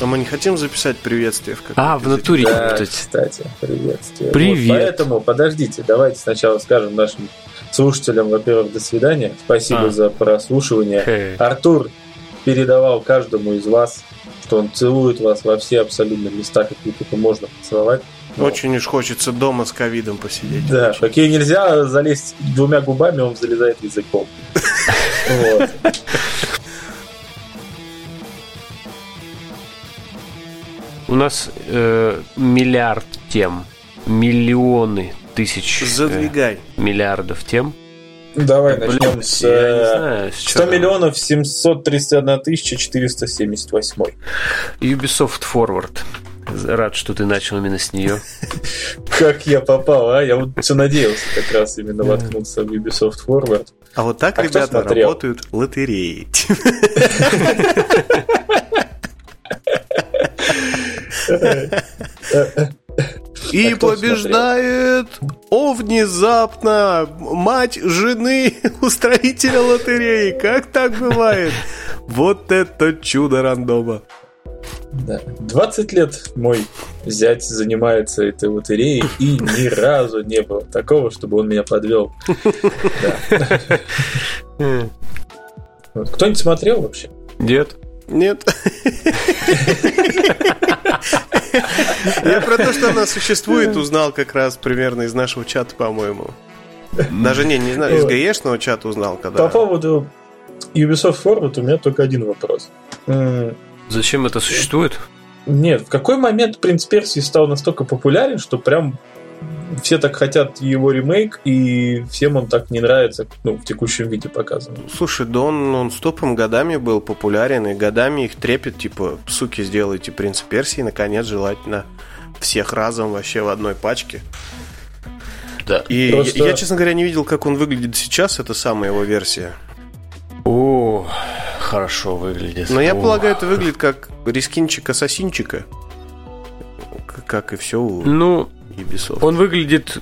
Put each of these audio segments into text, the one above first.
А мы не хотим записать приветствие в А, в натуре, Да, кстати. приветствие. Привет. Вот поэтому, подождите, давайте сначала скажем нашим слушателям, во-первых, до свидания. Спасибо А. за прослушивание. Хе. Артур передавал каждому из вас, что он целует вас во все абсолютно места, какие только можно поцеловать. Но- Очень уж хочется дома с ковидом посидеть. Да, какие нельзя залезть двумя губами, он залезает языком. Вот. У нас э, миллиард тем, миллионы тысяч, э, Задвигай. миллиардов тем. Давай Блин, начнем с я не э, знаю, с 100 чего. миллионов 731 тысяча 478. Ubisoft Forward. Рад, что ты начал именно с нее. Как я попал, а? Я вот все надеялся как раз именно воткнуться в Ubisoft Forward. А вот так, А ребята, работают лотереи. И А побеждает, о, внезапно, мать жены устроителя лотереи. Как так бывает? Вот это чудо рандома. Да. 20 лет мой зять занимается этой лотереей, и ни разу не было такого, чтобы он меня подвел. Вот. Кто-нибудь смотрел вообще? Нет. Нет. Я про то, что она существует, узнал как раз примерно из нашего чата, по-моему. Даже не, не знаю, из гаешного чата узнал, По когда... поводу Ubisoft Forward у меня только один вопрос. Зачем это существует? Нет, в какой момент Принц Персии стал настолько популярен, что прям все так хотят его ремейк, и всем он так не нравится, ну, в текущем виде показан. Слушай, да он, он стопом годами был популярен, и годами их трепет, типа, суки, сделайте принц Персии, наконец, желательно всех разом вообще в одной пачке. Да. И Просто- я, я, честно говоря, не видел, как он выглядит сейчас, это самая его версия. О, хорошо выглядит. Но я О. полагаю, это выглядит как рискинчик-ассасинчика. К- Как и все Ну, Ubisoft. он выглядит...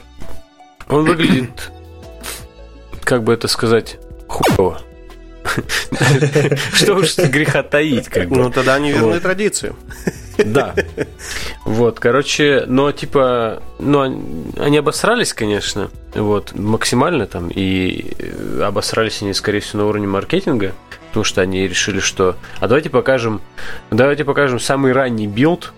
Он выглядит... Как бы это сказать? Хуево. Что уж греха таить, как бы. Ну, тогда они верны традиции. Да. Вот, короче, но типа, ну, они- они обосрались, конечно, вот, максимально там, и э, обосрались они, скорее всего, на уровне маркетинга, потому что они решили, что, а давайте покажем, давайте покажем самый ранний build,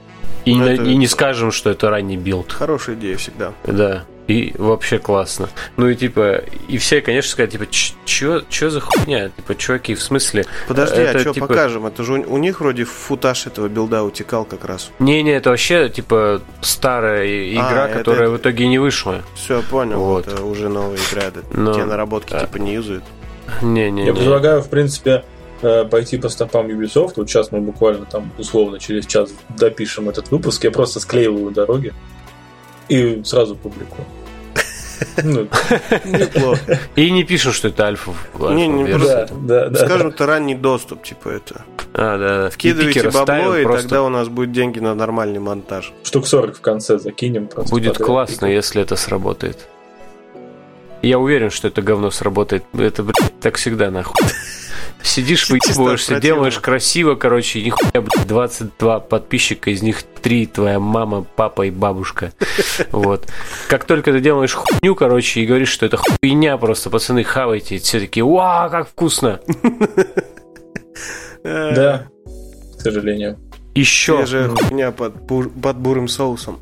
и, Ну, на- это- и не скажем, что это ранний build. Хорошая идея всегда. Да. И вообще классно. Ну и типа, и все, конечно, сказали, типа, «Ч- чё, чё за хуйня? Типа, чуваки, в смысле? Подожди, Это а что типа- покажем? Это же у, у них вроде footage этого build а утекал как раз. Не-не, это вообще, типа, старая и- игра, А, которая это- в итоге не вышла. Все, понял. Вот. Это уже новая игра. Это Но- те наработки а. типа не юзают. Не-не-не. Я предлагаю, в принципе, пойти по стопам Ubisoft. Вот сейчас мы буквально там, условно, через час допишем этот выпуск. Я просто склеиваю дороги и сразу публикую. Ну, Неплохо. И не пишем, что это альфа. Не, не, да. Скажем, это ранний доступ, типа это. А, да, да. Вкидывайте бабло, и просто тогда у нас будет деньги на нормальный монтаж. Штук 40 в конце закинем. просто будет классно, если это сработает. Я уверен, что это говно сработает. Это, блядь, так всегда, нахуй. Сидишь, выебываешься, делаешь красиво, короче, и нихуя, блядь, 22 подписчика, из них 3 твоя мама, папа и бабушка. Вот. Как только ты делаешь хуйню, короче, и говоришь, что это хуйня просто, пацаны, хавайте, все такие, вау, как вкусно! Да, к сожалению. Еще. Свежая хуйня под, бур- под бурым соусом.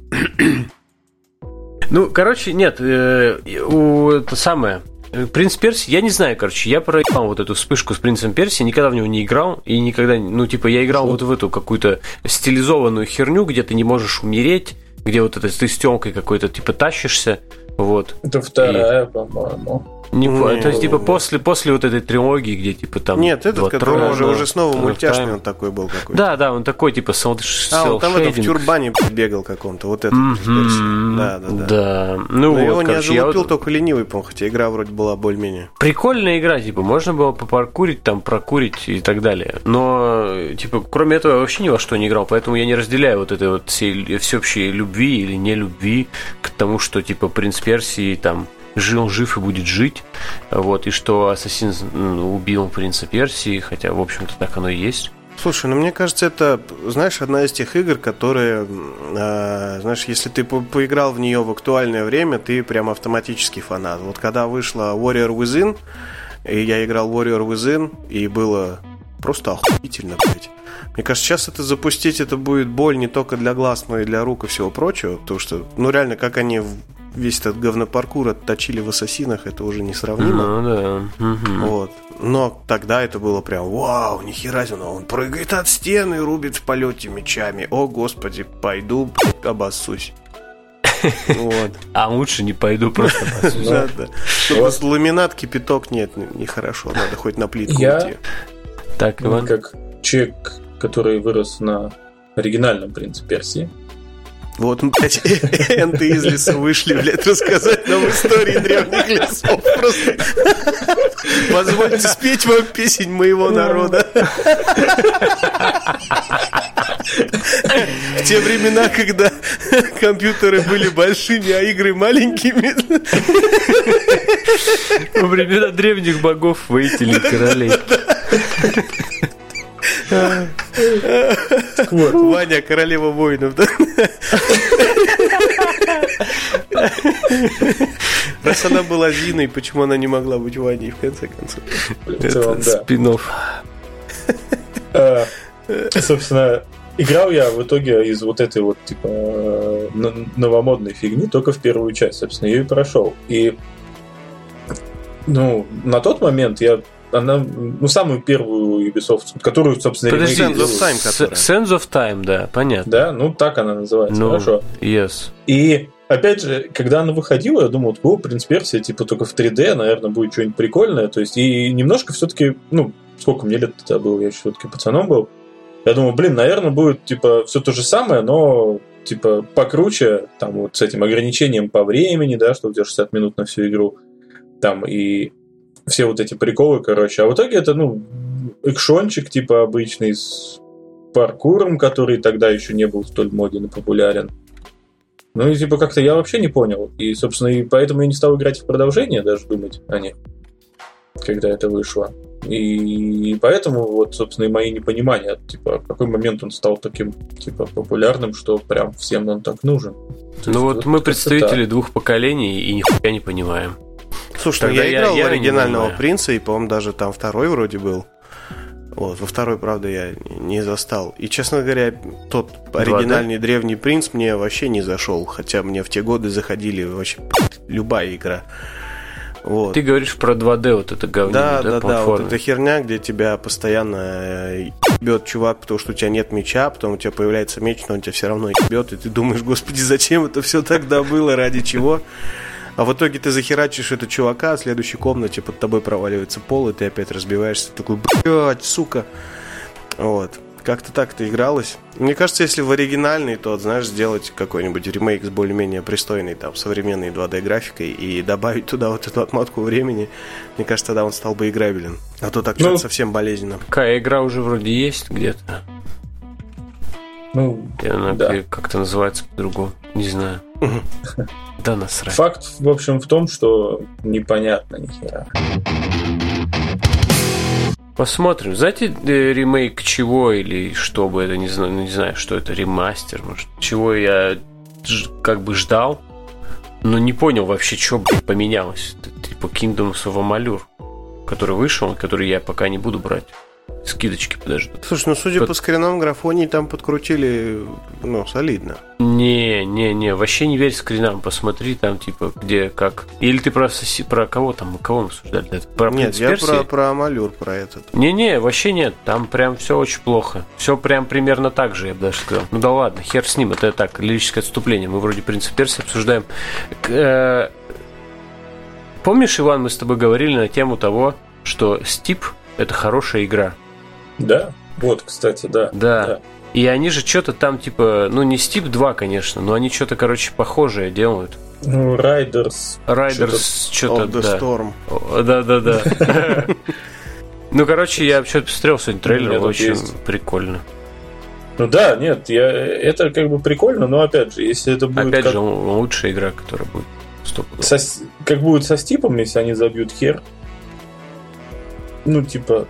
Ну, короче, нет, э, у, это самое. Э, Принц Перси, я не знаю, короче, я проебал вот эту вспышку с Принцем Перси, никогда в него не играл, и никогда, ну, типа, я играл вот в эту какую-то стилизованную херню, где ты не можешь умереть, где вот это ты с тёмкой какой-то, типа, тащишься, вот. Это вторая, по-моему. Не, Не, то есть, типа, не. после, после вот этой трилогии, где, типа, там... Нет, этот, который трона, уже, уже снова мультяшный, он такой был какой-то. Да, да, он такой, типа, селд- А, он там это, в тюрбане бегал каком-то, вот этот Мгм. Да, да, да. Да. Ну, Но вот, его не короче, я залупил вот- только ленивый, по хотя игра вроде была более-менее. Прикольная игра, типа, можно было попаркурить, там, прокурить и так далее. Но, типа, кроме этого, я вообще ни во что не играл, поэтому я не разделяю вот этой вот всей всеобщей любви или не любви к тому, что, типа, принц Персии, там, жил, жив и будет жить, вот, и что Ассасин м, убил принца Персии, хотя, в общем-то, так оно и есть. Слушай, ну мне кажется, это, знаешь, одна из тех игр, которые, э, знаешь, если ты по поиграл в нее в актуальное время, ты прям автоматически фанат. Вот когда вышла Warrior Within, и я играл Warrior Within, и было просто охуительно, блядь. Мне кажется, сейчас это запустить, это будет боль не только для глаз, но и для рук и всего прочего, потому что, ну реально, как они весь этот говнопаркур отточили в ассасинах, это уже несравнимо. Ну да. Угу. Вот. Но тогда это было прям, вау, нихера себе, он прыгает от стены, рубит в полете мечами. О, господи, пойду, обоссусь. Вот. А лучше не пойду просто обоссусь. Да, да. Чтобы ламинат, кипяток, нет, нехорошо, надо хоть на плитку Я- уйти. Так, Иван. как человек, который вырос на оригинальном принце Персии. Вот, блядь, энты из леса вышли, блядь, рассказать нам истории древних лесов. Просто позвольте спеть вам песень моего народа. В те времена, когда компьютеры были большими, а игры маленькими. Во времена древних богов, воителей, королей. Ваня, королева воинов, да? Раз она была Зиной, почему она не могла быть Ваней, в конце концов? В целом, Это да. спинов. Э, Собственно, играл я в итоге из вот этой вот, типа, э, новомодной фигни только в первую часть, собственно, ее и прошел. И, ну, на тот момент я она, ну, самую первую Ubisoft, которую, собственно, Подожди, Sands of. Time, которая. Sands of Time, да, понятно. Да, ну, так она называется, Ну, хорошо. yes. И опять же, когда она выходила, я думал, о, принц Персия, типа, только в 3D, наверное, будет что-нибудь прикольное. То есть, и немножко все-таки, ну, сколько мне лет тогда было, я все-таки пацаном был. Я думал, блин, наверное, будет, типа, все то же самое, но, типа, покруче, там, вот с этим ограничением по времени, да, что у тебя 60 минут на всю игру, там, и все вот эти приколы, короче. А в итоге это, ну, экшончик, типа, обычный, с паркуром, который тогда еще не был столь моден и популярен. Ну и типа как-то я вообще не понял. И, собственно, и поэтому я не стал играть в продолжение, даже думать о них, когда это вышло. И поэтому вот, собственно, и мои непонимания, типа, в какой момент он стал таким, типа, популярным, что прям всем он так нужен. То Ну есть вот мы представители двух поколений и нихуя не понимаем. Слушай, ну Тогда я я- играл я в оригинального принца, и, по-моему, даже там второй вроде был. Вот, во второй, правда, я не застал. И, честно говоря, тот оригинальный древний принц мне вообще не зашел. Хотя мне в те годы заходили вообще любая игра. Вот. Ты говоришь про 2D вот это говнина, Да, да, да, да, вот эта херня, где тебя постоянно бьет чувак, потому что у тебя нет меча, потом у тебя появляется меч, но он тебя все равно бьет, и ты думаешь, господи, зачем это все тогда было, ради чего? А в итоге ты захерачишь этого чувака, а в следующей комнате под тобой проваливается пол, и ты опять разбиваешься, такой, блядь, сука. Вот. Как-то так это игралось. Мне кажется, если в оригинальный, то, знаешь, сделать какой-нибудь ремейк с более-менее пристойной, там, современной 2D графикой и добавить туда вот эту отмотку времени, мне кажется, тогда он стал бы играбелен. А то так Ну, что-то совсем болезненно. Какая игра уже вроде есть где-то. Ну, И она Да. как- как-то называется по-другому. Не знаю. Да насрать. факт, в общем, в том, что непонятно ни хера. Посмотрим. Знаете, э, ремейк чего или что бы это, не знаю, не знаю, что это, ремастер, может, чего я как бы ждал, но не понял вообще, что, блядь, поменялось. Это типа Kingdoms of Amalur, который вышел, который я пока не буду брать. Скидочки подождут. Слушай, ну судя Под- по скринам, графоний там подкрутили, ну, солидно. Не, не, не, вообще не верь скринам, посмотри там, типа, где, как. Или ты про, соси- про кого там, кого мы обсуждали? Про Нет, «Принц я Персии»? про, про Амалюр, про этот. Не-не, вообще нет, там прям все очень плохо. Все прям примерно так же, я бы даже сказал. Ну да ладно, хер с ним, это так, лирическое отступление. Мы вроде «Принца Персии» обсуждаем. Э, Помнишь, Иван, мы с тобой говорили на тему того, что Стип – это хорошая игра. Да, вот, кстати, да. Да. И они же что-то там, типа, ну не Стип 2, конечно, но они что-то, короче, похожее делают. Ну, Райдерс. Райдерс что-то, да. Storm. Да-да-да. Ну, короче, я что-то посмотрел сегодня трейлер, очень прикольно. Ну да, нет, я, это как бы прикольно, но опять же, если это будет Опять как, же, лучшая игра, которая будет. Со, с- как будет со Стипом, если они забьют хер, ну типа,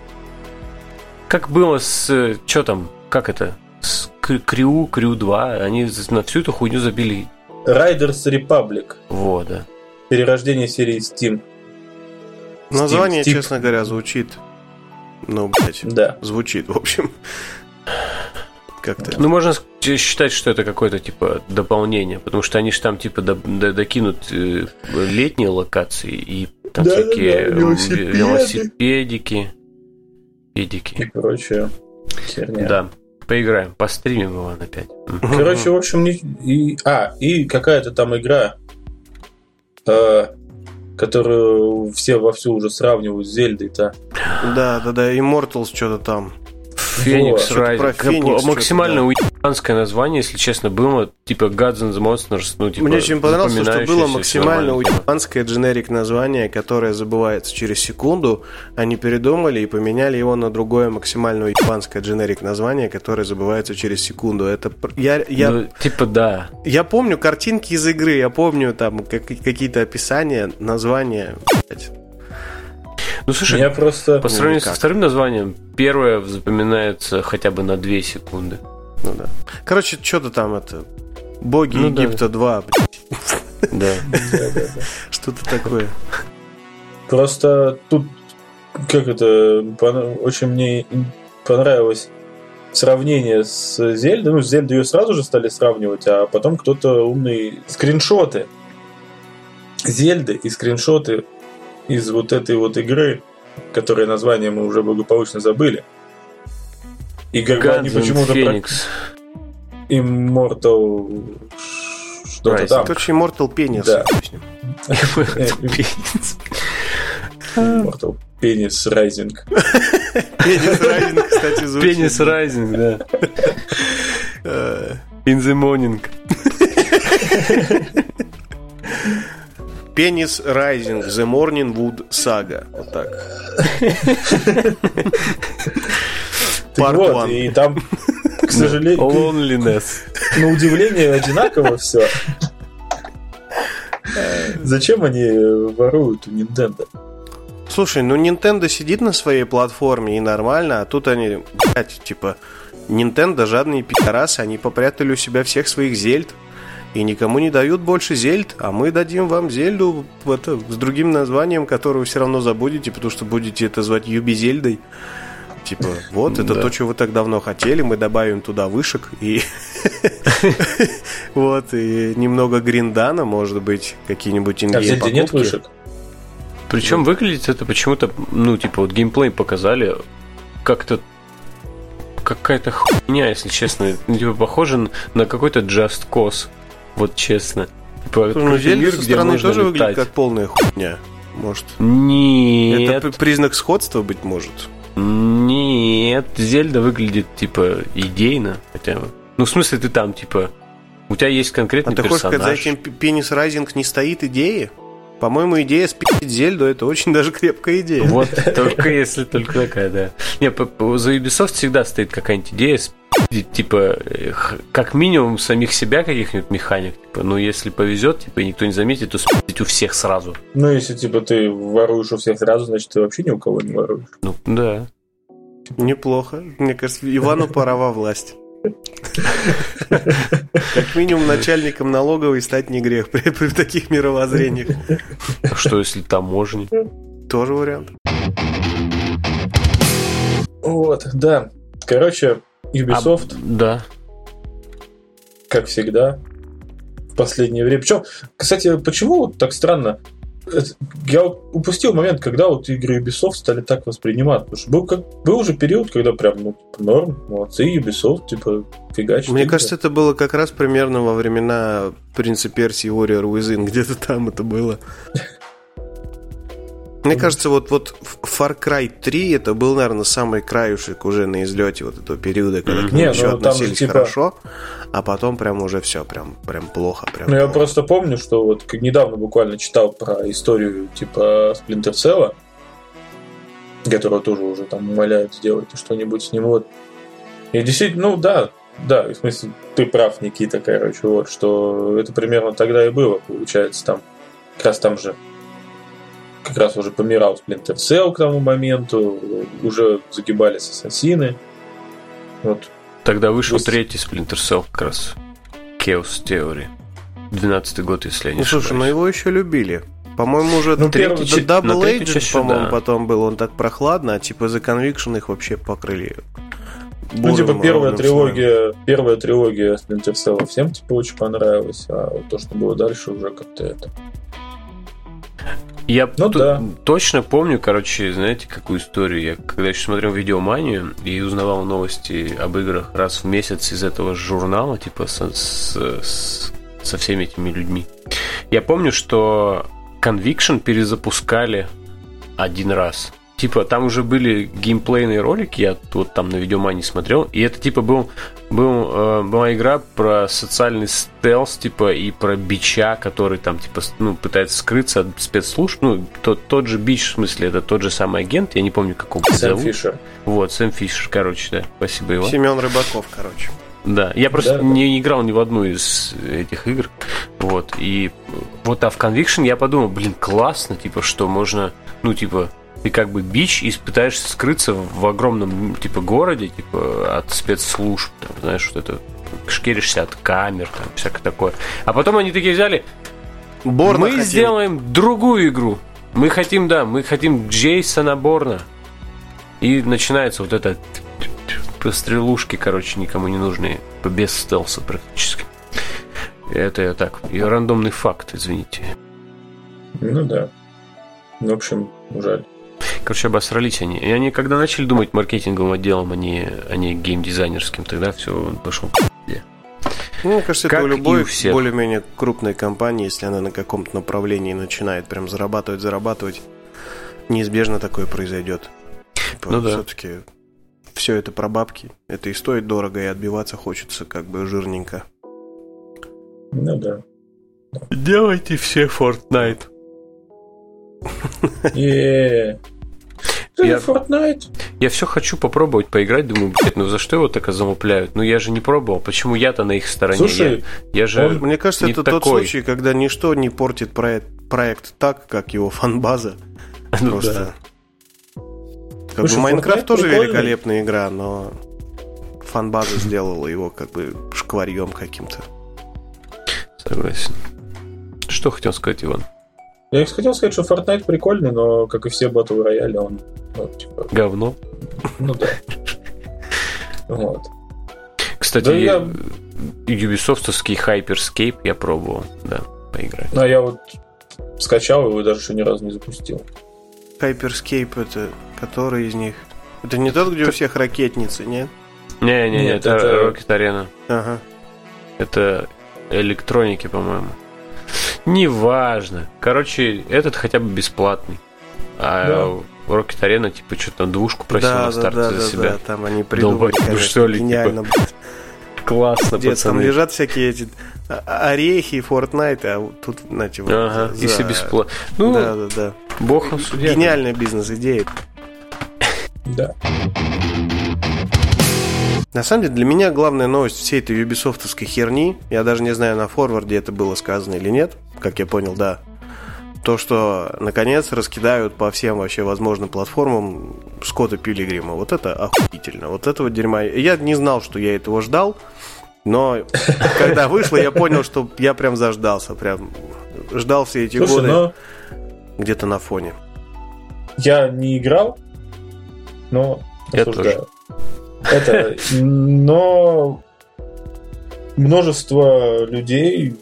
как было с... Что там? Как это? С Крю, Крю 2. Они на всю эту хуйню забили. Riders Republic. Вот, да. Перерождение серии Steam. Название, Steam, честно говоря, звучит. Ну, блядь. Да. Звучит, в общем. Как-то. Ну, можно считать, что это какое-то типа дополнение, потому что они же там типа до, до, докинут э, летние локации и там да, всякие да, да, велосипеды. велосипедики, педики и прочее. Херня. Да. Поиграем, постримим его опять. Короче, в общем, не... и... а, и какая-то там игра, э, которую все вовсю уже сравнивают с Зельдой-то. Да, да, да, Immortals что-то там. Феникс Райзинг. Максимально уебанское название, если честно, было типа Gods and the Monsters. Ну, типа, Мне очень понравилось, что было максимально уебанское дженерик название, которое забывается через секунду. Они передумали и поменяли его на другое максимально уебанское дженерик название, которое забывается через секунду. Это я, я, ну, типа да. Я помню картинки из игры, я помню там какие-то описания, названия. Блядь. Ну, слушай, я просто... по сравнению ну, со вторым названием, первое запоминается хотя бы на 2 секунды. Ну да. Короче, что-то там это... Боги ну, Египта да. 2, Да. Что-то такое. Просто тут, как это, очень мне понравилось сравнение с Зельдой. Ну, с Зельдой ее сразу же стали сравнивать, а потом кто-то умный скриншоты Зельды и скриншоты из вот этой вот игры, которое название мы уже благополучно забыли. И как бы они почему-то... Феникс. Про... Immortal... Что-то там. Короче, Immortal Penis. Да. Immortal Penis Rising. Penis Rising, кстати, звучит. Penis Rising, да. In the morning. Пенис Rising, The Morning Wood Saga. Вот так. Part вот, и там, к сожалению... Loneliness. На удивление одинаково все. Зачем они воруют у Nintendo? Слушай, ну Nintendo сидит на своей платформе и нормально, а тут они, блядь, типа, Nintendo жадные пидорасы, они попрятали у себя всех своих зельд и никому не дают больше зельд, а мы дадим вам зельду это, с другим названием, которое вы все равно забудете, потому что будете это звать Юби Зельдой. Типа, вот, это да. то, что вы так давно хотели, мы добавим туда вышек и вот, и немного гриндана, может быть, какие-нибудь А Зельде нет вышек? Причем выглядит это почему-то, ну, типа, вот геймплей показали, как-то какая-то хуйня, если честно. Типа, похоже на какой-то Just Cause. Вот честно. Типа, ну, Зельда со стороны тоже летать. выглядит как полная хуйня. Может. Нет. Это признак сходства, быть может. Нет. Зельда выглядит, типа, идейно. Хотя бы. Ну, в смысле, ты там, типа, у тебя есть конкретный а персонаж. А ты хочешь сказать, за этим Пенис Райзинг не стоит идеи? По-моему, идея спить Зельду это очень даже крепкая идея. Вот, только если только такая, да. Не, за Ubisoft всегда стоит какая-нибудь идея типа, как минимум самих себя каких-нибудь механик. Типа, ну, если повезет, типа, и никто не заметит, то спить у всех сразу. Ну, если, типа, ты воруешь у всех сразу, значит, ты вообще ни у кого не воруешь. Ну, да. Неплохо. Мне кажется, Ивану пора во власть. Как минимум начальником налоговой стать не грех при, при таких мировоззрениях. А что если таможни? Тоже вариант. Вот, да. Короче, Ubisoft. А, да. Как всегда. В последнее время. Причем, кстати, почему вот так странно? Я упустил момент, когда вот игры Ubisoft стали так воспринимать. Потому что был, как, был уже период, когда прям ну, типа, норм, молодцы, Ubisoft, типа, фигачит. Мне кажется, это было как раз примерно во времена Принца Персии Warrior Within, где-то там это было. Мне кажется, вот, вот Far Cry 3 это был, наверное, самый краюшек уже на излете вот этого периода, когда к нему еще ну, относились типа... хорошо, а потом прям уже все, прям, прям плохо. Прям ну, я просто помню, что вот недавно буквально читал про историю типа Splinter Cell, которого тоже уже там умоляют сделать что-нибудь с ним. Вот. И действительно, ну да, да, в смысле, ты прав, Никита, короче, вот, что это примерно тогда и было, получается, там, как раз там же как раз уже помирал Splinter Cell к тому моменту, уже загибались ассасины. Вот. Тогда вышел Есть... третий Splinter Cell как раз. Chaos Theory. 12 год, если я не ну, ошибаюсь. Слушай, мы его еще любили. По-моему, уже ну, третий, первый, Double Agent, по-моему, да. потом был, он так прохладно, а типа The Conviction их вообще покрыли. Ну, типа, первая трилогия, первая трилогия Splinter Cell всем, типа, очень понравилась, а вот то, что было дальше, уже как-то это... Я ну, да. точно помню, короче, знаете, какую историю. Я когда еще смотрел видеоманию и узнавал новости об играх раз в месяц из этого журнала, типа со, с, с, со всеми этими людьми. Я помню, что Conviction перезапускали один раз. Типа, там уже были геймплейные ролики, я вот там на видеомане смотрел, и это типа был, был, э, была игра про социальный стелс, типа, и про бича, который там, типа, ну, пытается скрыться от спецслужб. Ну, тот, тот же бич, в смысле, это тот же самый агент, я не помню, как его Сэм зовут. Фишер. Вот, Сэм Фишер, короче, да. Спасибо его. Семен Рыбаков, короче. Да, я просто да. не играл ни в одну из этих игр. Вот, и вот а в Conviction я подумал, блин, классно, типа, что можно, ну, типа, ты как бы бич и пытаешься скрыться в огромном, типа, городе, типа, от спецслужб, там, знаешь, вот это, шкеришься от камер, там, всякое такое. А потом они такие взяли, Борна мы хотим. сделаем другую игру. Мы хотим, да, мы хотим Джейсона Борна. И начинается вот это стрелушки, короче, никому не нужные, без стелса практически. Это я так, и рандомный факт, извините. Ну да. В общем, жаль. Короче, обосрались они. И они, когда начали думать маркетинговым отделом, а не, а не геймдизайнерским, тогда все пошло ну, мне кажется, как это у любой более-менее крупной компании, если она на каком-то направлении начинает прям зарабатывать, зарабатывать, неизбежно такое произойдет. Типа, ну да. Все-таки все это про бабки. Это и стоит дорого, и отбиваться хочется как бы жирненько. Ну да. Делайте все Fortnite. Yeah. Я, Fortnite. я все хочу попробовать поиграть, думаю, блядь, ну за что его так замупляют? Ну я же не пробовал, почему я-то на их стороне? Слушай, я, я же он, мне кажется, это такой. тот случай, когда ничто не портит проект, проект так, как его фанбаза. Ну, Просто. Да. Как Слушай, бы Майнкрафт тоже прикольный. великолепная игра, но фанбаза сделала его как бы шкварьем каким-то. Согласен. Что хотел сказать, Иван? Я хотел сказать, что Fortnite прикольный, но, как и все батл рояли, он... Ну, типа... Говно? Ну да. Вот. Кстати, да я... Ubisoftовский Hyperscape я пробовал, да, поиграть. Ну, а я вот скачал его и даже еще ни разу не запустил. Hyperscape это который из них? Это не тот, где у всех ракетницы, нет? Не-не-не, это, это Rocket Arena. Ага. Это электроники, по-моему. Неважно. Короче, этот хотя бы бесплатный. А да. Rocket Arena, типа, что-то двушку просил да, на старте да, да, за себя. Да, там они придумали, Долбать, что ли, гениально. Типа. Классно, Где пацаны. Там лежат всякие эти орехи и Fortnite, а тут, знаете, вот ага, за... и все бесплатно. Ну, да, да, да. Бог судья. Гениальная бизнес-идея. Да. На самом деле, для меня главная новость всей этой юбисофтовской херни, я даже не знаю, на форварде это было сказано или нет, как я понял, да, то, что наконец раскидают по всем вообще возможным платформам Скотта Пилигрима. Вот это охуительно. Вот этого дерьма. Я не знал, что я этого ждал, но когда вышло, я понял, что я прям заждался. Прям ждал все эти Слушай, годы но... где-то на фоне. Я не играл, но я осуждаю. Тоже. Это, но множество людей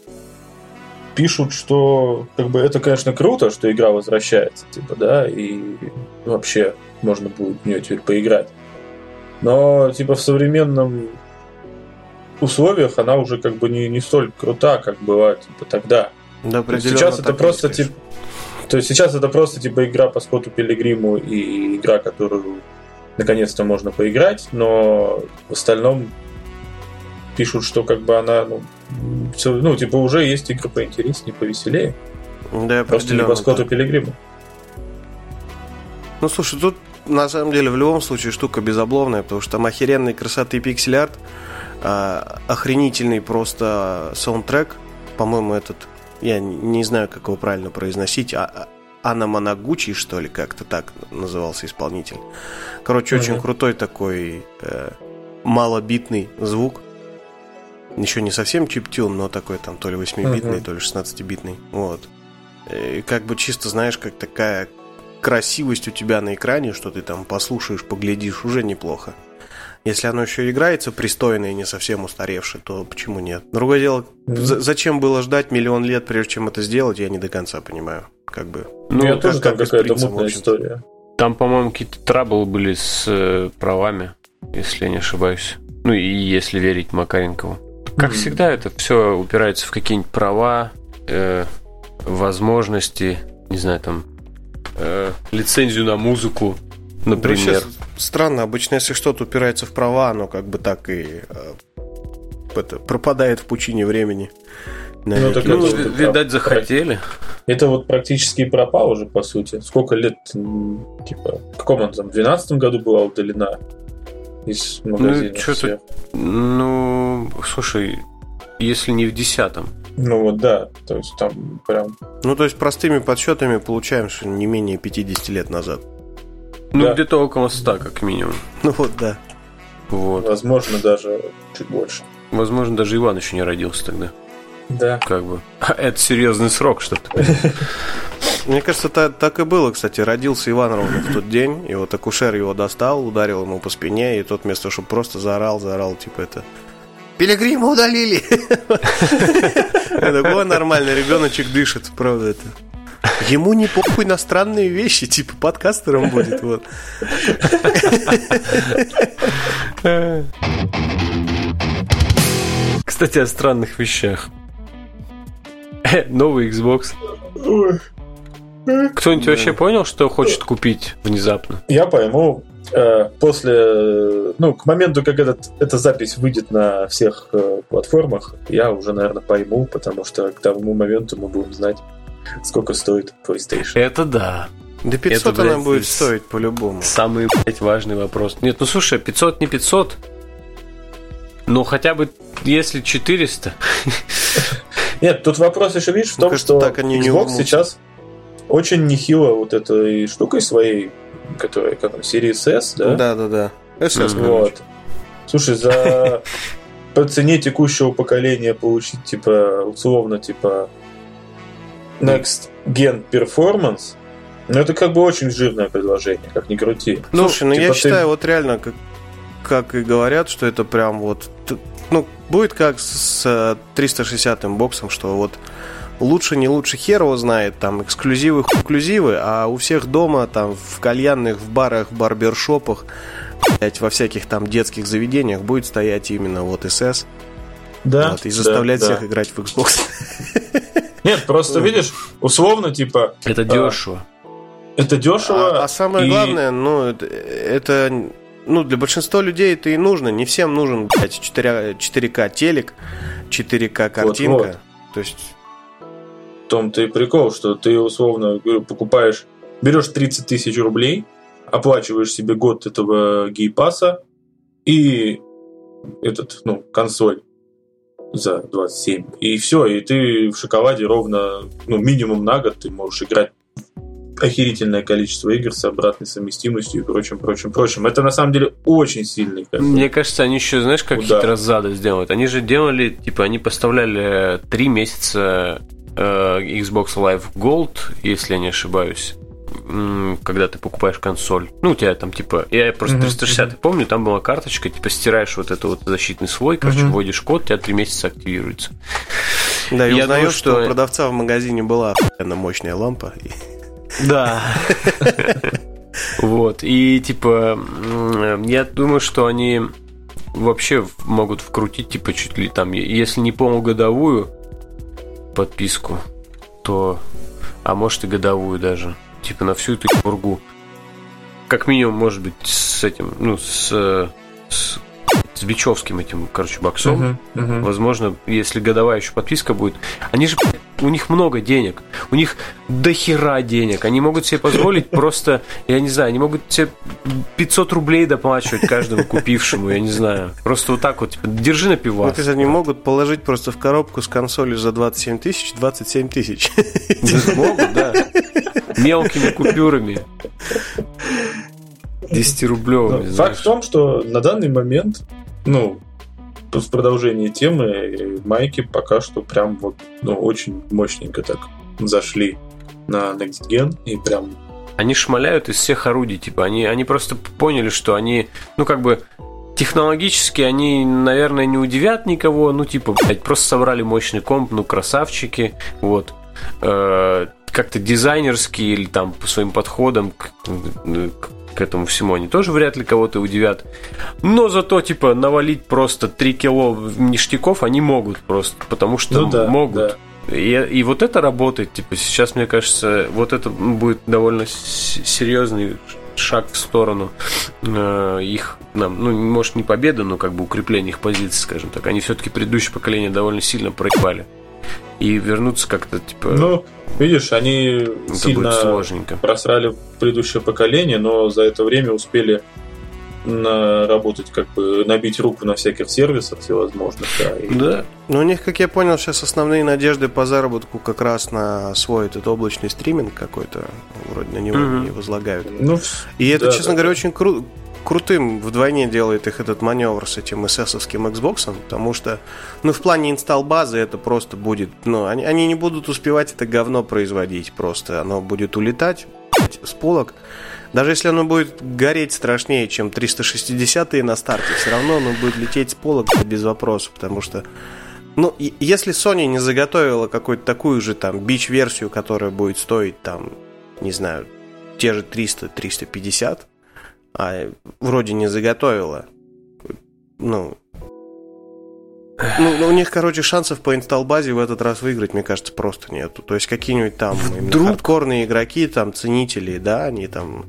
пишут, что как бы это, конечно, круто, что игра возвращается, типа, да, и вообще можно будет в нее теперь поиграть. Но, типа, в современном условиях она уже как бы не, не столь крута, как была, типа, тогда. Да, сейчас это просто, типа, то есть сейчас это просто, типа, игра по Скотту Пилигриму и игра, которую наконец-то можно поиграть, но в остальном пишут, что как бы она, ну, все, ну типа уже есть игры поинтереснее, повеселее. Да, Просто не по Скотту да. Пилигриму. Ну, слушай, тут на самом деле в любом случае штука безобловная, потому что там охеренной красоты пиксель-арт, а, охренительный просто саундтрек, по-моему, этот, я не знаю, как его правильно произносить, а, Анаманагучи, что ли, как-то так назывался исполнитель. Короче, mm-hmm. очень крутой такой э, малобитный звук. Еще не совсем чиптюн, но такой там то ли 8-битный, mm-hmm. то ли 16-битный. Вот. И как бы чисто, знаешь, как такая красивость у тебя на экране, что ты там послушаешь, поглядишь, уже неплохо. Если оно еще играется пристойно и не совсем устаревшее, то почему нет? Другое дело, mm-hmm. зачем было ждать миллион лет, прежде чем это сделать, я не до конца понимаю. Как бы. Ну, я тоже там какая-то мутная история. Там, по-моему, какие-то траблы были с э, правами, если я не ошибаюсь. Ну и если верить Макаренкову. Как mm-hmm. всегда, это все упирается в какие-нибудь права, э, возможности, не знаю, там, э, лицензию на музыку, например. Да, странно, обычно, если что-то упирается в права, оно как бы так и э, это, пропадает в пучине времени. Ну, так ну, это, видать, захотели. Это вот практически пропал уже, по сути. Сколько лет, типа, в каком он там, в 12 году была удалена из магазина? Ну, что-то, ну, слушай, если не в десятом. Ну вот да, то есть там прям... Ну то есть простыми подсчетами получаем, что не менее 50 лет назад. Ну да. где-то около 100 как минимум. Ну вот да. Вот. Возможно даже чуть больше. Возможно даже Иван еще не родился тогда. Да. Как бы. Это серьезный срок, что то Мне кажется, так, так и было, кстати. Родился Иван ровно в тот день, и вот акушер его достал, ударил ему по спине, и тот вместо, чтобы просто заорал, заорал, типа это Пилигрима удалили. Такой нормальный ребеночек дышит, правда это. Ему не похуй на странные вещи, типа подкастером будет, вот. Кстати, о странных вещах. Новый Xbox. Кто-нибудь вообще понял, что хочет купить внезапно? Я пойму. Э, после, ну, к моменту, как этот, эта запись выйдет на всех э, платформах, я уже, наверное, пойму, потому что к тому моменту мы будем знать, сколько стоит PlayStation. Это да. Да 500 это, блядь, она будет стоить по-любому. Самый, блядь, важный вопрос. Нет, ну слушай, 500 не 500, но хотя бы если 400. Нет, тут вопрос еще, видишь, в том, кажется, что так они Xbox не сейчас очень нехило вот этой штукой своей которая как там, Series S, да? Да, да, да. SS, вот. Слушай, за по цене текущего поколения получить, типа, условно, типа, Next Gen Performance, ну, это как бы очень жирное предложение, как ни крути. Ну, Слушай, ну типа я ты... считаю, вот реально, как, как и говорят, что это прям вот... Ну, будет как с 360-м э, боксом, что вот лучше не лучше хер его знает, там эксклюзивы эксклюзивы, а у всех дома, там в кальянных, в барах, в барбершопах, блять, во всяких там детских заведениях будет стоять именно вот СС. Да. Вот, и заставлять да, всех да. играть в Xbox. Нет, просто видишь, условно, типа. Это дешево. Это дешево. А, а самое и... главное, ну, это, ну, для большинства людей это и нужно. Не всем нужен, блядь, 4, 4К телек, 4К картинка. Вот, вот. То есть том-то и прикол, что ты условно покупаешь, берешь 30 тысяч рублей, оплачиваешь себе год этого гейпаса и этот, ну, консоль за 27. И все, и ты в шоколаде ровно, ну, минимум на год ты можешь играть охерительное количество игр с обратной совместимостью и прочим, прочим, прочим. Это на самом деле очень сильный. Как Мне кажется, они еще, знаешь, как Удар. хитро сзаду сделают. Они же делали, типа, они поставляли три месяца Э, Xbox Live Gold, если я не ошибаюсь когда ты покупаешь консоль. Ну, у тебя там, типа, я просто 360 mm-hmm. помню, там была карточка, типа, стираешь вот этот вот защитный слой, короче, mm-hmm. вводишь код, у тебя три месяца активируется. Да, и я узнаю, что... что у продавца в магазине была охуенно мощная лампа. Да. Вот, и, типа, я думаю, что они вообще могут вкрутить, типа, чуть ли там, если не полугодовую, подписку, то... А может и годовую даже. Типа на всю эту бургу. Как минимум, может быть, с этим, ну, с, с с Бичевским этим, короче, боксом. Uh-huh, uh-huh. Возможно, если годовая еще подписка будет. Они же, у них много денег. У них до хера денег. Они могут себе позволить просто, я не знаю, они могут себе 500 рублей доплачивать каждому купившему, я не знаю. Просто вот так вот, типа, держи на пивас. Вот они могут положить просто в коробку с консолью за 27 тысяч 27 тысяч. Могут, да. Мелкими купюрами. 10-рублевыми. Ну, факт в том, что на данный момент, ну, в продолжении темы, майки пока что прям вот ну, очень мощненько так зашли на Next Gen и прям они шмаляют из всех орудий, типа, они, они просто поняли, что они, ну, как бы, технологически они, наверное, не удивят никого, ну, типа, блядь, просто собрали мощный комп, ну, красавчики, вот. Э, как-то дизайнерски или там по своим подходам к, к, к этому всему они тоже вряд ли кого-то удивят. Но зато, типа, навалить просто 3 кило ништяков они могут просто, потому что ну, да, могут. Да. И, и вот это работает. Типа сейчас, мне кажется, вот это будет довольно серьезный шаг в сторону э, их, нам, ну, может, не победы, но как бы укрепления их позиций, скажем так. Они все-таки предыдущее поколение довольно сильно проебали. И вернуться как-то, типа... Ну, видишь, они сильно просрали предыдущее поколение, но за это время успели работать, как бы набить руку на всяких сервисах всевозможных. Да, и... да. Ну, у них, как я понял, сейчас основные надежды по заработку как раз на свой этот облачный стриминг какой-то, вроде на него mm-hmm. не возлагают. Ну, и это, да, честно да. говоря, очень круто крутым вдвойне делает их этот маневр с этим SS-овским Xbox, потому что, ну, в плане инсталл базы это просто будет, ну, они, они не будут успевать это говно производить просто, оно будет улетать с полок, даже если оно будет гореть страшнее, чем 360-е на старте, все равно оно будет лететь с полок без вопросов, потому что ну, если Sony не заготовила какую-то такую же там бич-версию, которая будет стоить там, не знаю, те же 300-350, а вроде не заготовила, ну, ну, ну, у них, короче, шансов по инсталл-базе в этот раз выиграть, мне кажется, просто нету. То есть какие-нибудь там Вдруг... хардкорные игроки, там, ценители, да, они там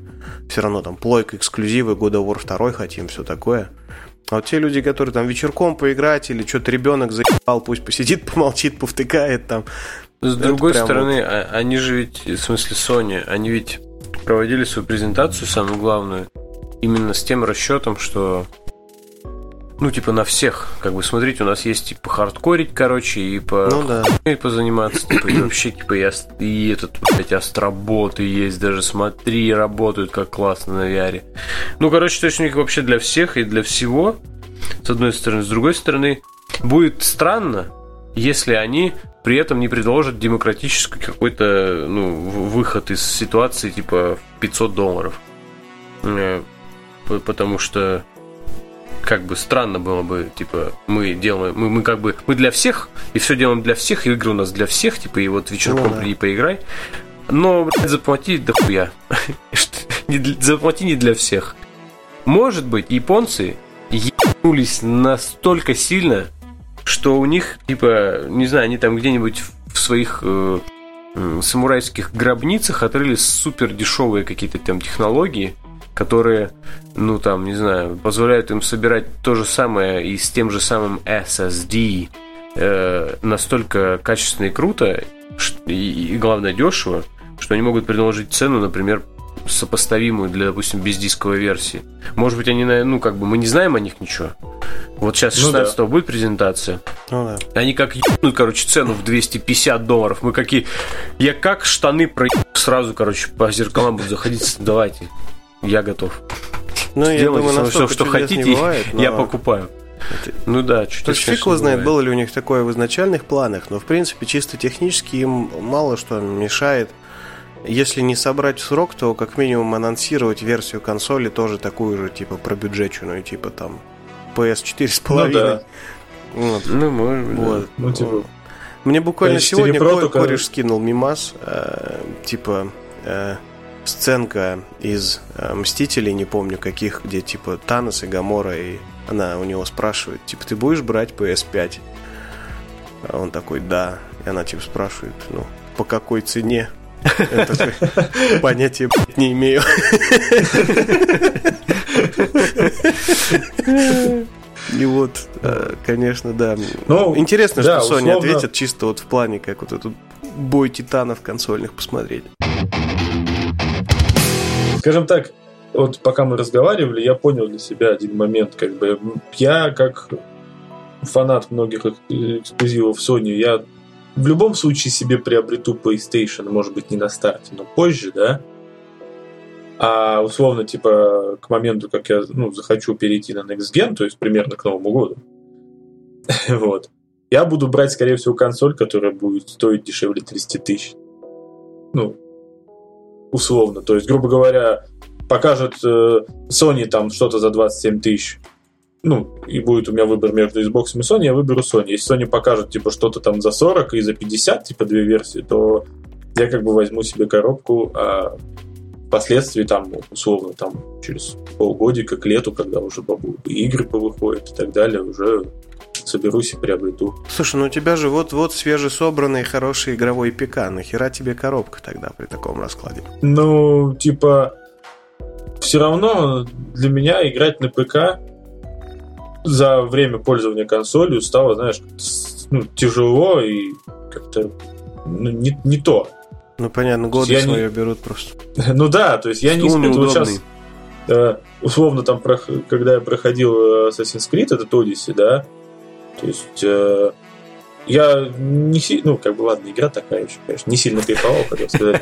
все равно там плойка, эксклюзивы, God of War 2 хотим, все такое. А вот те люди, которые там вечерком поиграть или что-то ребенок заебал, пусть посидит, помолчит, повтыкает там. С другой стороны, вот... А, они же ведь, в смысле Sony, они ведь проводили свою презентацию, самую главную, именно с тем расчетом, что ну, типа, на всех. Как бы, смотрите, у нас есть, типа, хардкорить, короче, и по... Ну, да. И позаниматься, типа, и вообще, типа, и, и этот, блядь, астроботы есть, даже, смотри, работают как классно на VR. Ну, короче, то есть у них вообще для всех и для всего, с одной стороны. С другой стороны, будет странно, если они при этом не предложат демократический какой-то, ну, выход из ситуации, типа, 500 долларов. Потому что как бы странно было бы, типа, мы делаем, мы, мы как бы, мы для всех, и все делаем для всех, и игры у нас для всех, типа, и вот вечерком ну, да. приди поиграй. Но, блядь, заплати дохуя. заплати не для всех. Может быть, японцы ебнулись настолько сильно, что у них, типа, не знаю, они там где-нибудь в своих э, самурайских гробницах отрыли супер дешевые какие-то там технологии, которые, ну там, не знаю, позволяют им собирать то же самое и с тем же самым SSD э, настолько качественно и круто, и, и главное дешево, что они могут предложить цену, например, сопоставимую для, допустим, бездисковой версии. Может быть, они, ну, как бы, мы не знаем о них ничего. Вот сейчас 16 ну, да. будет презентация. Ну, да. Они как ебнут, короче, цену в 250 долларов. Мы какие... Я как штаны про сразу, короче, по зеркалам буду заходить. Давайте я готов. Ну, я думаю, все, что хотите, бывает, но... я покупаю. Ну да, чуть То есть фиг его знает, было ли у них такое в изначальных планах, но в принципе чисто технически им мало что мешает. Если не собрать в срок, то как минимум анонсировать версию консоли тоже такую же, типа пробюджеченную, типа там PS4 с половиной. Ну, да. вот. ну может быть. Вот. Да. Ну, типа... Мне буквально сегодня только... кореш скинул мимас, э, типа э, сценка из э, Мстителей, не помню каких, где типа Танос и Гамора, и она у него спрашивает, типа, ты будешь брать PS5? А он такой, да. И она типа спрашивает, ну, по какой цене? Понятия не имею. И вот, э, конечно, да. Ну, Интересно, да, что Sony условно... ответит чисто вот в плане, как вот этот бой титанов консольных посмотреть. Скажем так, вот пока мы разговаривали, я понял для себя один момент. Как бы я, как фанат многих эксклюзивов Sony, я в любом случае себе приобрету PlayStation, может быть, не на старте, но позже, да, а условно, типа, к моменту, как я ну, захочу перейти на Next Gen, то есть примерно к Новому году, вот, я буду брать, скорее всего, консоль, которая будет стоить дешевле 30 тысяч. Ну, условно. То есть, грубо говоря, покажет э, Sony там что-то за 27 тысяч, ну, и будет у меня выбор между Xbox и Sony, я выберу Sony. Если Sony покажет, типа, что-то там за 40 и за 50, типа, две версии, то я как бы возьму себе коробку, а впоследствии там, условно, там, через полгодика к лету, когда уже игры повыходят и так далее, уже соберусь и приобрету. Слушай, ну у тебя же вот-вот свежесобранный хороший игровой ПК. Нахера тебе коробка тогда при таком раскладе? Ну, типа, все равно для меня играть на ПК за время пользования консолью стало, знаешь, ну, тяжело и как-то ну, не, не то. Ну, понятно, годы я свое не... берут просто. Ну да, то есть я Стул не испытываю сейчас... Э, условно, там, когда я проходил Assassin's Creed, это Odyssey, да, то есть э, я не сильно, ну, как бы, ладно, игра такая еще, конечно, не сильно кайфовал, хотел сказать.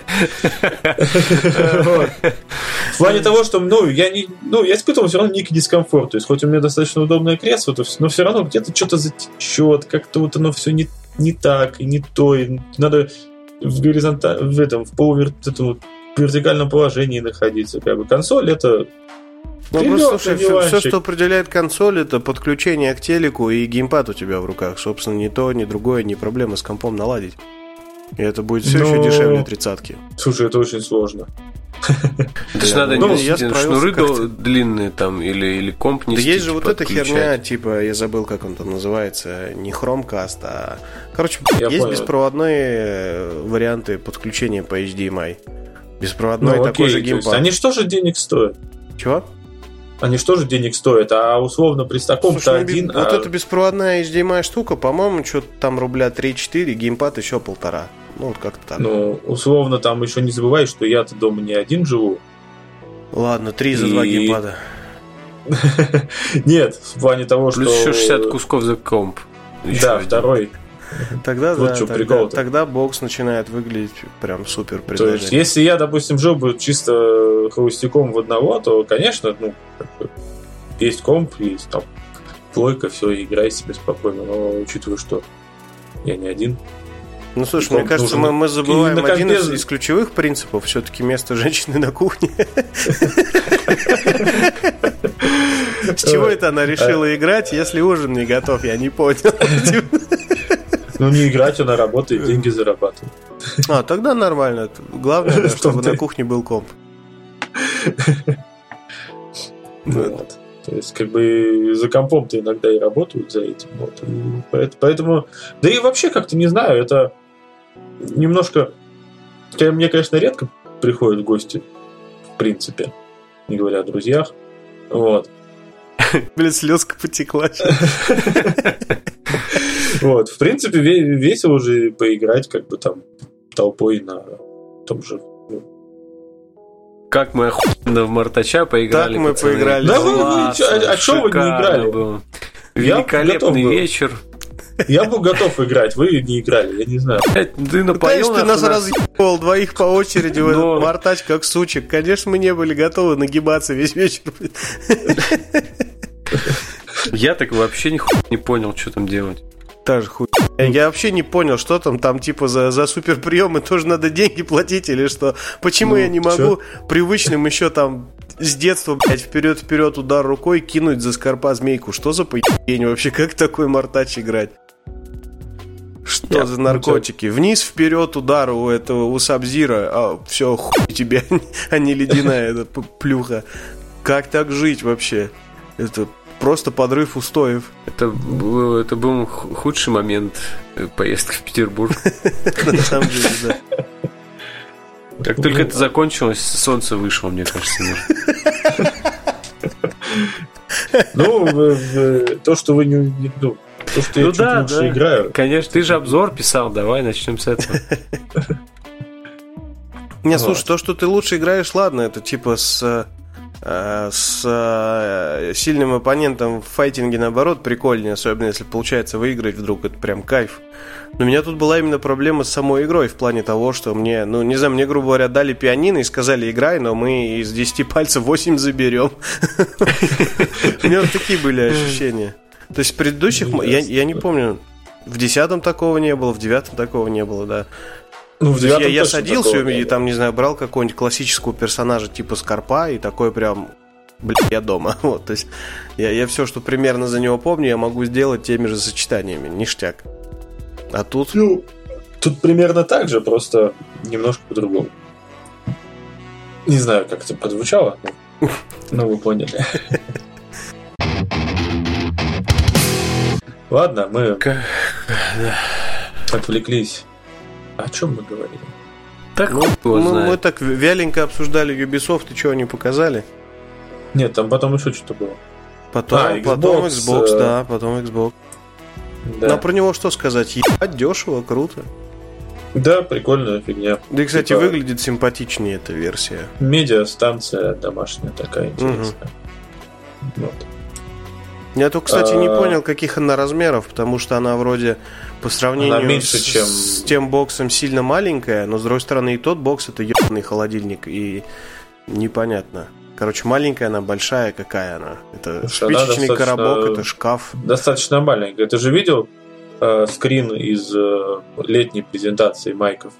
В плане того, что, ну, я не, ну, я испытывал все равно некий дискомфорт, то есть, хоть у меня достаточно удобное кресло, но все равно где-то что-то затечет, как-то вот оно все не, не так, и не то, и надо в горизонталь, в этом, в полувер, вертикальном положении находиться, как бы. Консоль это ну, просто, слушай, все, все, что определяет консоль, это подключение к телеку и геймпад у тебя в руках. Собственно, ни то, ни другое, не проблема с компом наладить. И это будет все Но... еще дешевле тридцатки. Слушай, это очень сложно. То есть надо ну, шнуры длинные там или, или комп не Да есть же вот эта херня, типа, я забыл, как он там называется, не Chromecast, а... Короче, есть беспроводные варианты подключения по HDMI. Беспроводной ну, такой же геймпад. Они что же денег стоят? Чего? Они что же денег стоят, а условно при таком-то ну, один... Вот а... эта беспроводная HDMI штука, по-моему, что-то там рубля 3-4, геймпад еще полтора. Ну, вот как-то так. Ну, условно, там еще не забывай, что я-то дома не один живу. Ладно, 3 за 2 геймпада. Нет, в плане того, что... Плюс еще 60 кусков за комп. Да, второй. Тогда вот да, что тогда, прикол тогда бокс начинает выглядеть прям супер То есть, если я, допустим, жил бы чисто холостяком в одного, то, конечно, ну, есть комп, есть там плойка, все, играй себе спокойно. Но учитывая, что я не один, ну, слушай, мне кажется, мы, мы забываем один из, из ключевых принципов. Все-таки место женщины на кухне. С чего это она решила играть, если ужин не готов? Я не понял. Ну, не играть, она работает, деньги зарабатывает. А, тогда нормально. Главное, чтобы на кухне был комп. Вот. То есть, как бы за компом-то иногда и работают за этим. Вот. И поэтому, да и вообще как-то не знаю, это немножко... Мне, конечно, редко приходят гости, в принципе, не говоря о друзьях. Вот. Блин, слезка потекла. Вот, в принципе, весело уже поиграть как бы там толпой на том же ну. как мы охуенно в Мартача поиграли. Так мы пацаны. поиграли. Да вы, вы, а, а что вы не играли? Был. Великолепный вечер. Я был готов играть, вы не играли, я не знаю. Ты напоил ты нас разъебал двоих по очереди в этот мартач, как сучек. Конечно, мы не были готовы нагибаться весь вечер. Я так вообще ни не понял, что там делать. Та же хуй. Я вообще не понял, что там, там типа за, за супер приемы тоже надо деньги платить или что. Почему ну, я не могу чё? привычным еще там с детства, блядь, вперед-вперед удар рукой кинуть за скорпа змейку? Что за поебень вообще? Как такой мартач играть? Что я за наркотики? Вниз, вперед, удар у этого, у Сабзира. А, все, хуй тебе, а не ледяная эта плюха. Как так жить вообще? Это просто подрыв устоев. Это, это был худший момент поездки в Петербург. На самом деле, да. Как только это закончилось, солнце вышло, мне кажется. Ну, то, что вы не... Ну, то, что я ну чуть лучше играю. Конечно, ты же обзор писал, давай начнем с этого. Не, слушай, то, что ты лучше играешь, ладно, это типа с Э, с э, сильным оппонентом в файтинге, наоборот, прикольнее, особенно если получается выиграть вдруг, это прям кайф. Но у меня тут была именно проблема с самой игрой в плане того, что мне, ну, не знаю, мне, грубо говоря, дали пианино и сказали, играй, но мы из 10 пальцев 8 заберем. У меня такие были ощущения. То есть предыдущих, я не помню, в десятом такого не было, в девятом такого не было, да. Ну, в я, я садился и там, не знаю, брал какого-нибудь классического персонажа типа Скорпа и такой прям блядь, я дома. Вот, то есть я, я все, что примерно за него помню, я могу сделать теми же сочетаниями. Ништяк. А тут... Ну, тут примерно так же, просто немножко по-другому. Не знаю, как это прозвучало, но вы поняли. Ладно, мы отвлеклись о чем мы говорили? Так, ну, мы, мы так вяленько обсуждали Ubisoft, и что они показали? Нет, там потом еще что-то было. Потом, а, Xbox, потом Xbox, э... да, потом Xbox. Да. Но про него что сказать? Ебать, дешево, круто. Да, прикольная фигня. Да и, кстати, типа... выглядит симпатичнее эта версия. Медиастанция домашняя такая интересная. Угу. Вот. Я только, кстати, не понял, каких она размеров, потому что она вроде по сравнению она меньше, с, чем... с тем боксом сильно маленькая, но с другой стороны и тот бокс это ебаный холодильник, и непонятно. Короче, маленькая она, большая какая она. Это Слушай, спичечный коробок, это шкаф. Достаточно маленькая. Ты же видел э, скрин из э, летней презентации майков,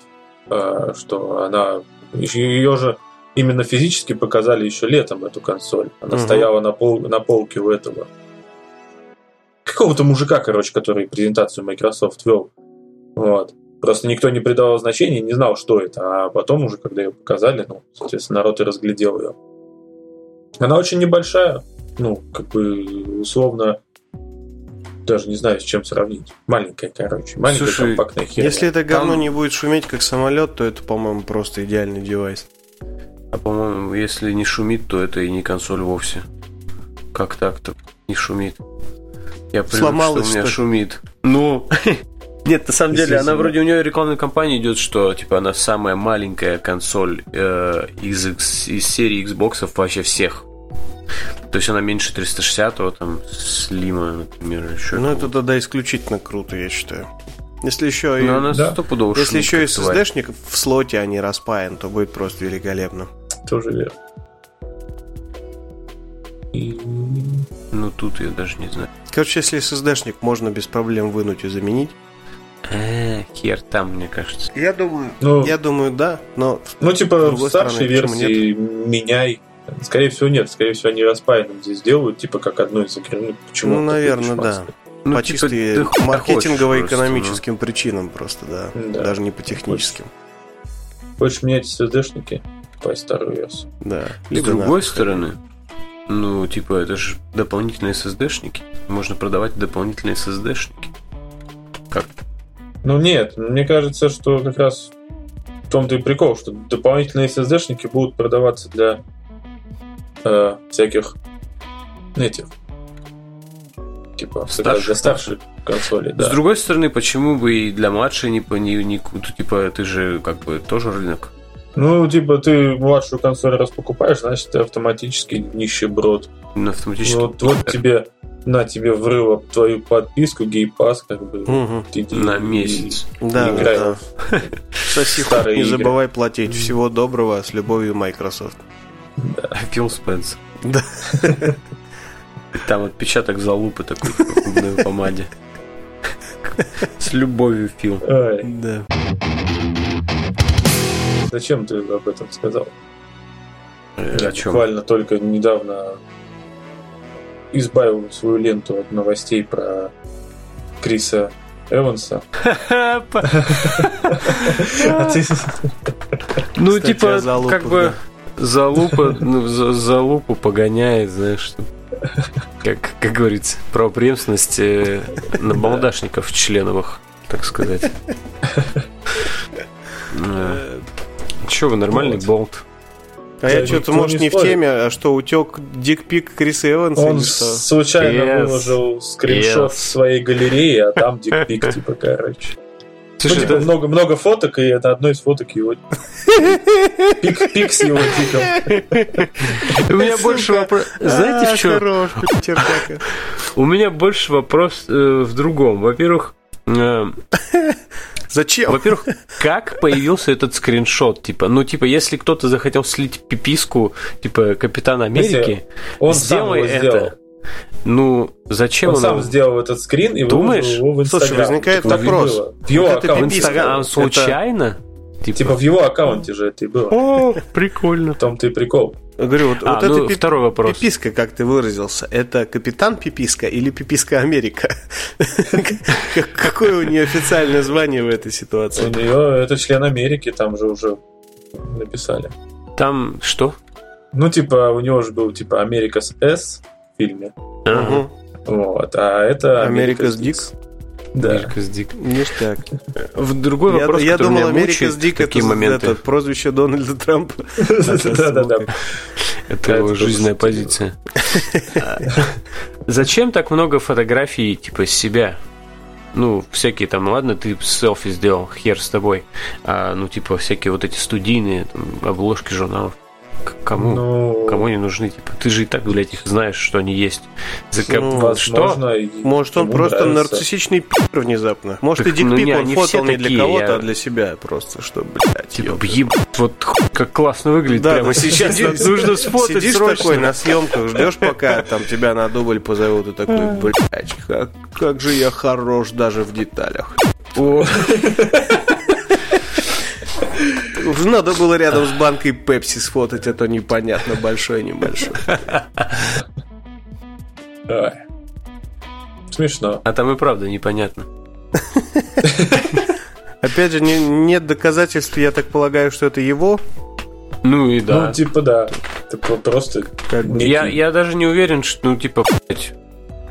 э, что она ее же именно физически показали еще летом эту консоль. Она угу. стояла на, пол, на полке у этого какого-то мужика, короче, который презентацию Microsoft вел. Вот. Просто никто не придавал значения, не знал, что это. А потом уже, когда ее показали, ну, соответственно, народ и разглядел ее. Она очень небольшая, ну, как бы, условно, даже не знаю, с чем сравнить. Маленькая, короче. Маленькая Слушай, компактная херня. Если это говно Там... не будет шуметь, как самолет, то это, по-моему, просто идеальный девайс. А по-моему, если не шумит, то это и не консоль вовсе. Как так-то не шумит? Я привык, что у меня что шумит. Ну, нет, на самом деле, она вроде у нее рекламная кампания идет, что типа она самая маленькая консоль э, из, из серии Xbox вообще всех. То есть она меньше 360-го, там, слима, например, еще. Ну, это тогда исключительно круто, я считаю. Если еще и... она да. Если еще и SSD-шник в слоте, а не распаян, то будет просто великолепно. Тоже верно. И... Ну, тут я даже не знаю. Короче, если SSD-шник можно без проблем вынуть и заменить. Э, хер там, мне кажется. Я думаю, ну, я думаю, да, но... Ну, типа, в старшей версии меняй. Скорее всего, нет. Скорее всего, они распаянным здесь делают, типа, как одну из игр. Почему? Ну, наверное, да. Ну, по типа, чисто маркетингово-экономическим причинам просто, да. да. Даже не по техническим. Хочешь, хочешь менять SSD-шники? По старую версию. Да. С другой стороны, ну, типа, это же дополнительные SSD-шники. Можно продавать дополнительные SSD-шники. Как? Ну нет, мне кажется, что как раз в том-то и прикол, что дополнительные SSD-шники будут продаваться для э, всяких этих типа старших, для старших консолей. Да. С другой стороны, почему бы и для младшей не, не, не типа ты же как бы тоже рынок ну, типа, ты младшую консоль раз покупаешь, значит, ты автоматически нищеброд. Ну, автоматически. Вот, вот тебе, на тебе врыло твою подписку, гейпас, как бы. Угу. Иди, на месяц. И, да, играй да. Соси, не забывай платить. Всего доброго, с любовью, Microsoft. Да. Фил Спенсер. Да. Там отпечаток залупы такой в помаде. С любовью, Фил. Да. Зачем ты об этом сказал? Э, Я буквально только недавно избавил свою ленту от новостей про Криса Эванса. Ну, типа, как бы за лупу, ну, за лупу погоняет, знаешь, как, как говорится, правопреемственность э, на балдашников членовых, так сказать. Э, Че вы, нормальный болт. А я что-то, может, не, в теме, а что утек дикпик Криса Эванса? Он случайно yes. выложил скриншот yes. своей галереи, а там дикпик, типа, короче. ну, типа, да... много, много фоток, и это одно из фоток его. Пик, пик с его тиком. У меня больше вопрос. Знаете, в чем? У меня больше вопрос э, в другом. Во-первых, э, Зачем? Во-первых, как появился этот скриншот? Типа, ну, типа, если кто-то захотел слить пиписку, типа, Капитан Америки, он сделай это. Сделал. Ну, зачем он, он сам сделал этот скрин и Думаешь? его в Инстаграм. Слушай, возникает типа, вопрос. В его вот аккаунте. В Инстаграм случайно? Типа... типа в его аккаунте же это и было. О, прикольно. В том-то и прикол. Говорю, вот, а, вот ну, это второй вопрос. пиписка, как ты выразился, это капитан Пиписка или Пиписка Америка? Какое у нее официальное звание в этой ситуации? У нее это член Америки, там же уже написали. Там что? Ну, типа, у него же был типа Америка с S в фильме. Вот, а это Америка с Дик. Да. Америкас Дик. Ништяк. В другой я, вопрос, я думал, Америка с Дик это, моменты. это прозвище Дональда Трампа. Да-да-да. Это его жизненная позиция. Зачем так много фотографий типа себя? Ну, всякие там, ладно, ты селфи сделал, хер с тобой. А, ну, типа, всякие вот эти студийные там, обложки журналов. Кому? Ну, кому они нужны? Типа, ты же и так, блядь, их знаешь, что они есть. За ну, возможно, что? Может, он просто нравится. нарциссичный пи*** внезапно. Может, так, и дикпик ну, не, он фотал не для кого-то, я... а для себя просто, что, блядь, Типа, еб... вот как классно выглядит да, прямо да, сейчас. Нужно сфотать Сидишь срочно. такой на съемках, ждешь, пока там тебя на дубль позовут, и такой, блядь, как, как же я хорош даже в деталях. Уже надо было рядом с банкой Пепси сфотать, а то непонятно, большой, небольшой. Смешно. А там и правда непонятно. Опять же, не, нет доказательств, я так полагаю, что это его. Ну и да. Ну, типа, да. Это просто... Как я, я даже не уверен, что, ну, типа, блядь,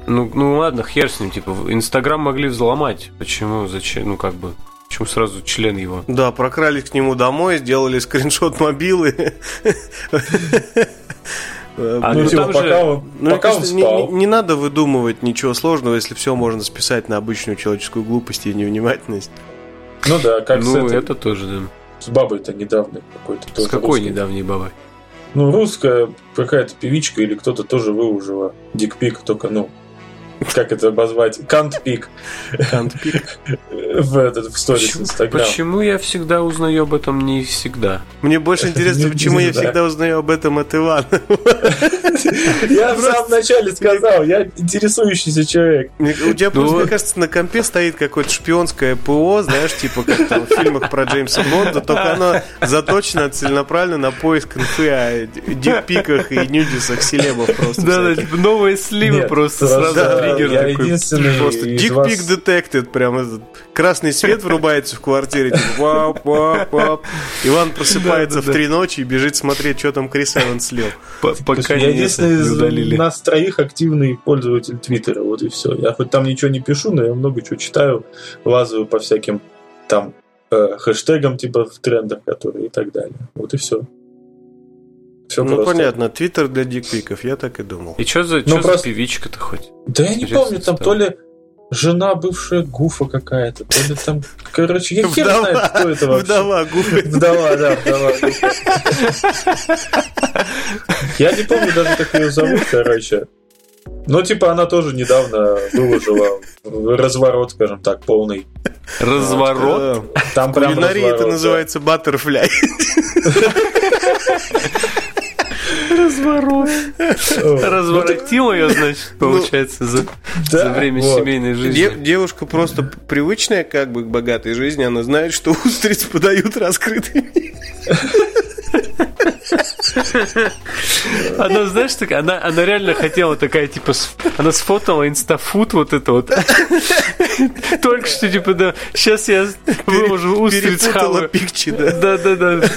ну, ну ладно, хер с ним, типа, Инстаграм могли взломать. Почему? Зачем? Ну, как бы. Почему сразу член его? Да, прокрались к нему домой, сделали скриншот мобилы. А, ну, ну, типа, пока же... он, ну, пока он спал. Не, не надо выдумывать ничего сложного, если все можно списать на обычную человеческую глупость и невнимательность. Ну да, как ну, с этим, это тоже, да. С бабой-то недавно какой-то. С какой русской. недавней бабой? Ну, русская какая-то певичка или кто-то тоже выложила dick pic, только, ну, как это обозвать? Cunt pic. Cunt pic. В этот в сторис Инстаграм. Почему я всегда узнаю об этом не всегда? Мне больше интересно, почему я всегда узнаю об этом от Ивана. Я в самом начале сказал, я интересующийся человек. У тебя просто, мне кажется, на компе стоит какое-то шпионское ПО, знаешь, типа как там в фильмах про Джеймса Бонда, только оно заточено целенаправленно на поиск инфы о дикпиках и нюдисах селебов просто. Да, новые сливы просто сразу триггер я такой. единственный Просто Dick вас... Detected, прям этот красный свет врубается в квартире, типа вап, вап, вап. Иван просыпается в три ночи и бежит смотреть, что там Крис Эванс слил. Пока я единственный из нас троих активный пользователь Твиттера, вот и все. Я хоть там ничего не пишу, но я много чего читаю, лазаю по всяким там э, хэштегам типа в трендах, которые и так далее. Вот и все. Все ну, просто. понятно, твиттер для дикпиков, я так и думал. И что за, ну, просто... за певичка-то хоть? Да я не помню, там то ли жена бывшая Гуфа какая-то, то ли там, короче, я хер знаю, кто это вообще. Вдова Гуфа. Вдова, да, вдова Я не помню даже, как ее зовут, короче. Ну, типа, она тоже недавно выложила разворот, скажем так, полный. Разворот? Там прям Кулинария это называется баттерфляй. Разворот. Разворотил ее, значит, ну, получается, за, за время семейной жизни. Девушка просто привычная как бы к богатой жизни, она знает, что устриц подают раскрытыми. Она, знаешь, такая, она, она реально хотела такая, типа, она сфотала инстафут вот это вот. Только что, типа, да, сейчас я выложу устриц хаваю. пикчи, да? Да, да, да.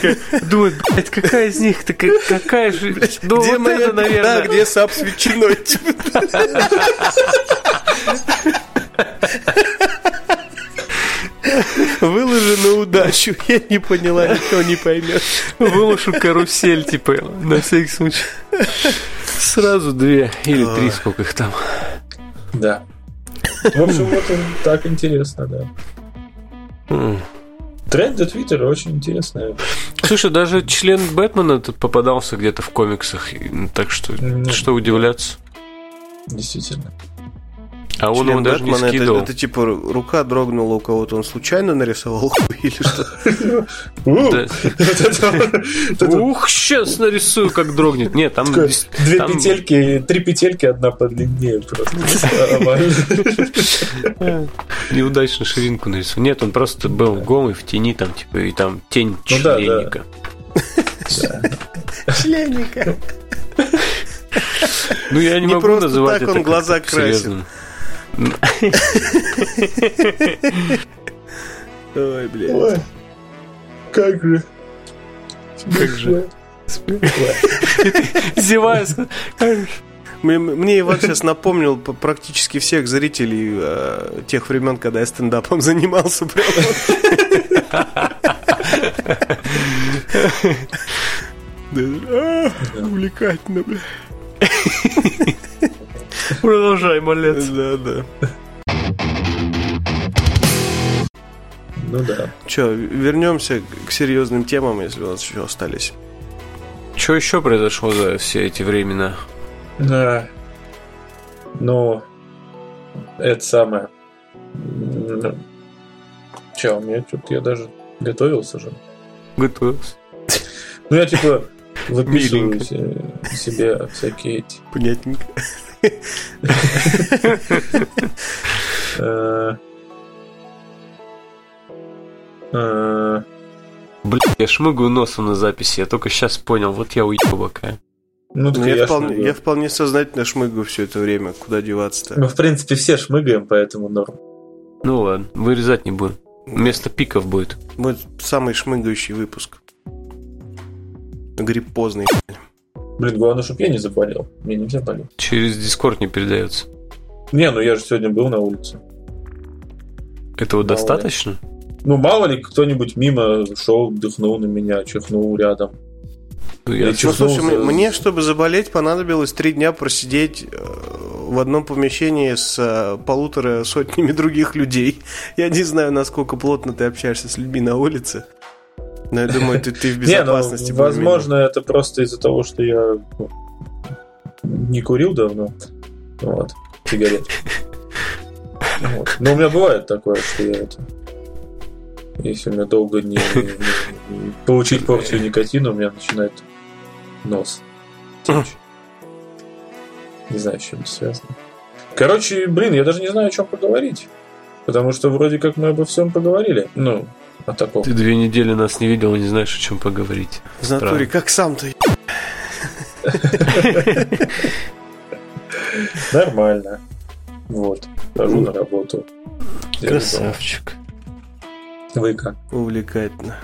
Думает, блядь, какая из них, такая, какая же... Ну, где вот моя, это, наверное... Да, где сап с ветчиной, типа. Выложи на удачу. Я не поняла, никто не поймет. Выложу карусель, типа, на всякий случай. Сразу две или три, сколько их там. Да. В общем, вот так интересно, да. Тренды Твиттера очень интересные. Слушай, даже член Бэтмена тут попадался где-то в комиксах, так что что удивляться. Действительно. А он его даже не Бэтмена, это, скидывал. это типа ру- рука дрогнула у кого-то, он случайно нарисовал хуй или что? Это это Ух, сейчас нарисую, как дрогнет. Нет, там... Две петельки, три петельки, одна подлиннее просто. Неудачно ширинку нарисовал. Нет, он просто был голый в тени, там, типа, и там тень Ну членника. Членника. Ну, я не, Не могу просто называть так это он глаза красит. серьезным. Ой, блядь. Ой, Как же. Как же. Зевая, сказал, «Как же». Мне, мне Иван сейчас напомнил практически всех зрителей э, тех времен, когда я стендапом занимался. А, Увлекательно, бля. Продолжай, малец. Да, да. Ну да. Че, вернемся к серьезным темам, если у нас еще остались. Что еще произошло за все эти времена? Да. Ну, это самое. Че, у меня что-то я даже готовился же. Готовился. Ну, я типа выписываю себе всякие эти Понятненько. Блин, я шмыгаю носом на записи, я только сейчас понял, вот я уебал какая. Ну, так Ну, я, я вполне, шмыгаю. я вполне сознательно шмыгаю все это время. Куда деваться-то? Ну, в принципе, все шмыгаем, поэтому норм. Ну ладно, вырезать не будем. Вместо пиков будет. Вот самый шмыгающий выпуск. Грипп поздний. Блин, главное, чтобы я не заболел. Мне нельзя болеть. Через Дискорд не передается. Не, ну я же сегодня был на улице. Этого Мало ли. достаточно? Ну, мало ли, кто-нибудь мимо шел, дыхнул на меня, чихнул рядом. Ну, Я я Ну, слушай, мне, мне, чтобы заболеть, понадобилось три дня просидеть э, в одном помещении с э, полутора сотнями других людей. Я не знаю, насколько плотно ты общаешься с людьми на улице. Но я думаю, ты, ты в Не, ну, безопасности. возможно, это просто из-за того, что я ну, не курил давно. Вот, сигарет. Вот. Но у меня бывает такое, что я это... Если у меня долго не, не- не получить порцию никотина, у меня начинает нос течь. Не знаю, с чем это связано. Короче, блин, я даже не знаю, о чем поговорить. Потому что вроде как мы обо всем поговорили. Ну, о таком. Ты две недели нас не видел и не знаешь, о чем поговорить. В натуре, как сам-то. Нормально. Вот. Хожу на работу. Красавчик. Вы как? Увлекательно.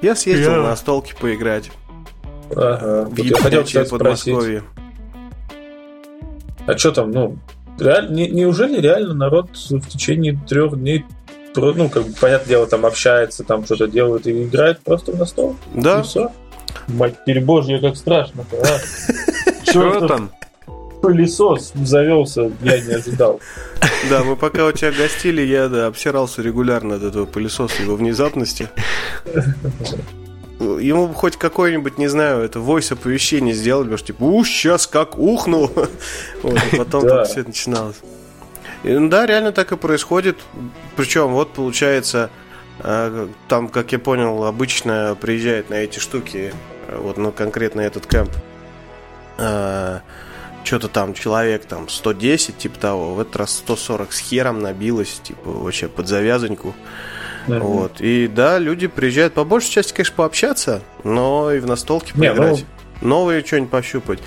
Я съездил Я- на столке поиграть. Ага. В Вот я хотел тебя Подмосковье. а что там, ну, реаль- не- неужели реально народ в течение трех дней ну, как бы, понятное дело, там общается, там что-то делает и играет просто в настол? Да, И все? Матерь Божья, как страшно а? Что там? пылесос завелся, я не ожидал. да, мы пока у тебя гостили, я да, обсирался регулярно от этого пылесоса, его внезапности. Ему бы хоть какой-нибудь, не знаю, это voice оповещение потому что типа, ух, сейчас как ухну. Вот, и потом Да. только все начиналось. И, ну да, реально так и происходит. Причем, вот получается, э, там, как я понял, обычно приезжает на эти штуки, э, вот, ну, конкретно этот кемп, что-то там человек там 110, типа того, в этот раз 140 с хером набилось, типа вообще под завязаньку. Вот. И да, люди приезжают по большей части, конечно, пообщаться, но и в настолке Не, ну- поиграть. Новые что-нибудь пощупать.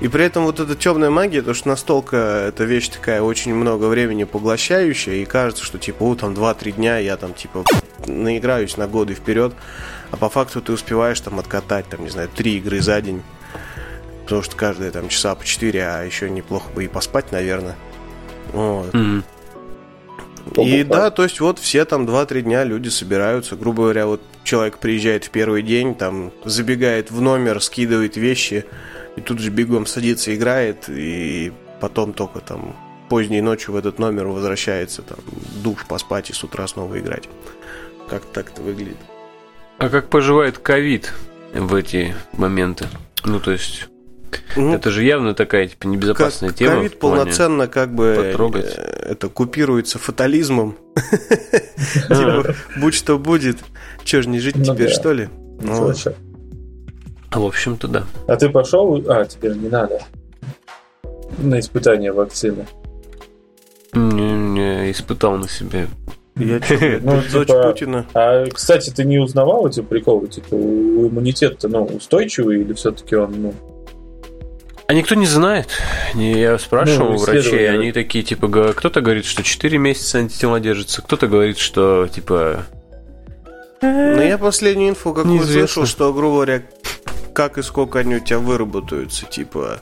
И при этом вот эта темная магия, то что настолка это вещь такая очень много времени поглощающая, и кажется, что типа, у, там 2-3 дня я там типа наиграюсь на годы вперед, а по факту ты успеваешь там откатать, там, не знаю, 3 игры за день. Потому что каждая там часа по 4, а еще неплохо бы и поспать, наверное. Вот. Мгм. И да, то есть вот все там 2-3 дня люди собираются. Грубо говоря, вот человек приезжает в первый день, там забегает в номер, скидывает вещи, и тут же бегом садится, играет, и потом только там поздней ночью в этот номер возвращается, там, душ поспать и с утра снова играть. Как так это выглядит? А как поживает ковид в эти моменты? Ну, то есть, ну, это же явно такая, типа, небезопасная как тема. Ковид полноценно как бы потрогать. э, это купируется фатализмом. Типа, будь что будет. Че ж не жить Ну теперь, что ли? Ну, Слушай, А, в общем-то, да. А ты пошел? А, теперь не надо. На испытание вакцины. Не, не испытал на себе. Я чё, Ну, дочь типа- Путина. А, кстати, ты не узнавал эти приколы? Типа, у иммунитета, ну, устойчивый или все-таки он, ну... А никто не знает. Не, Я спрашивал Ну, у врачей, они такие, типа, кто-то говорит, что 4 месяца антитела держатся, кто-то говорит, что, типа... Ну, я последнюю инфу какую Неизвестно. слышал, что, грубо говоря, как и сколько они у тебя выработаются. Типа,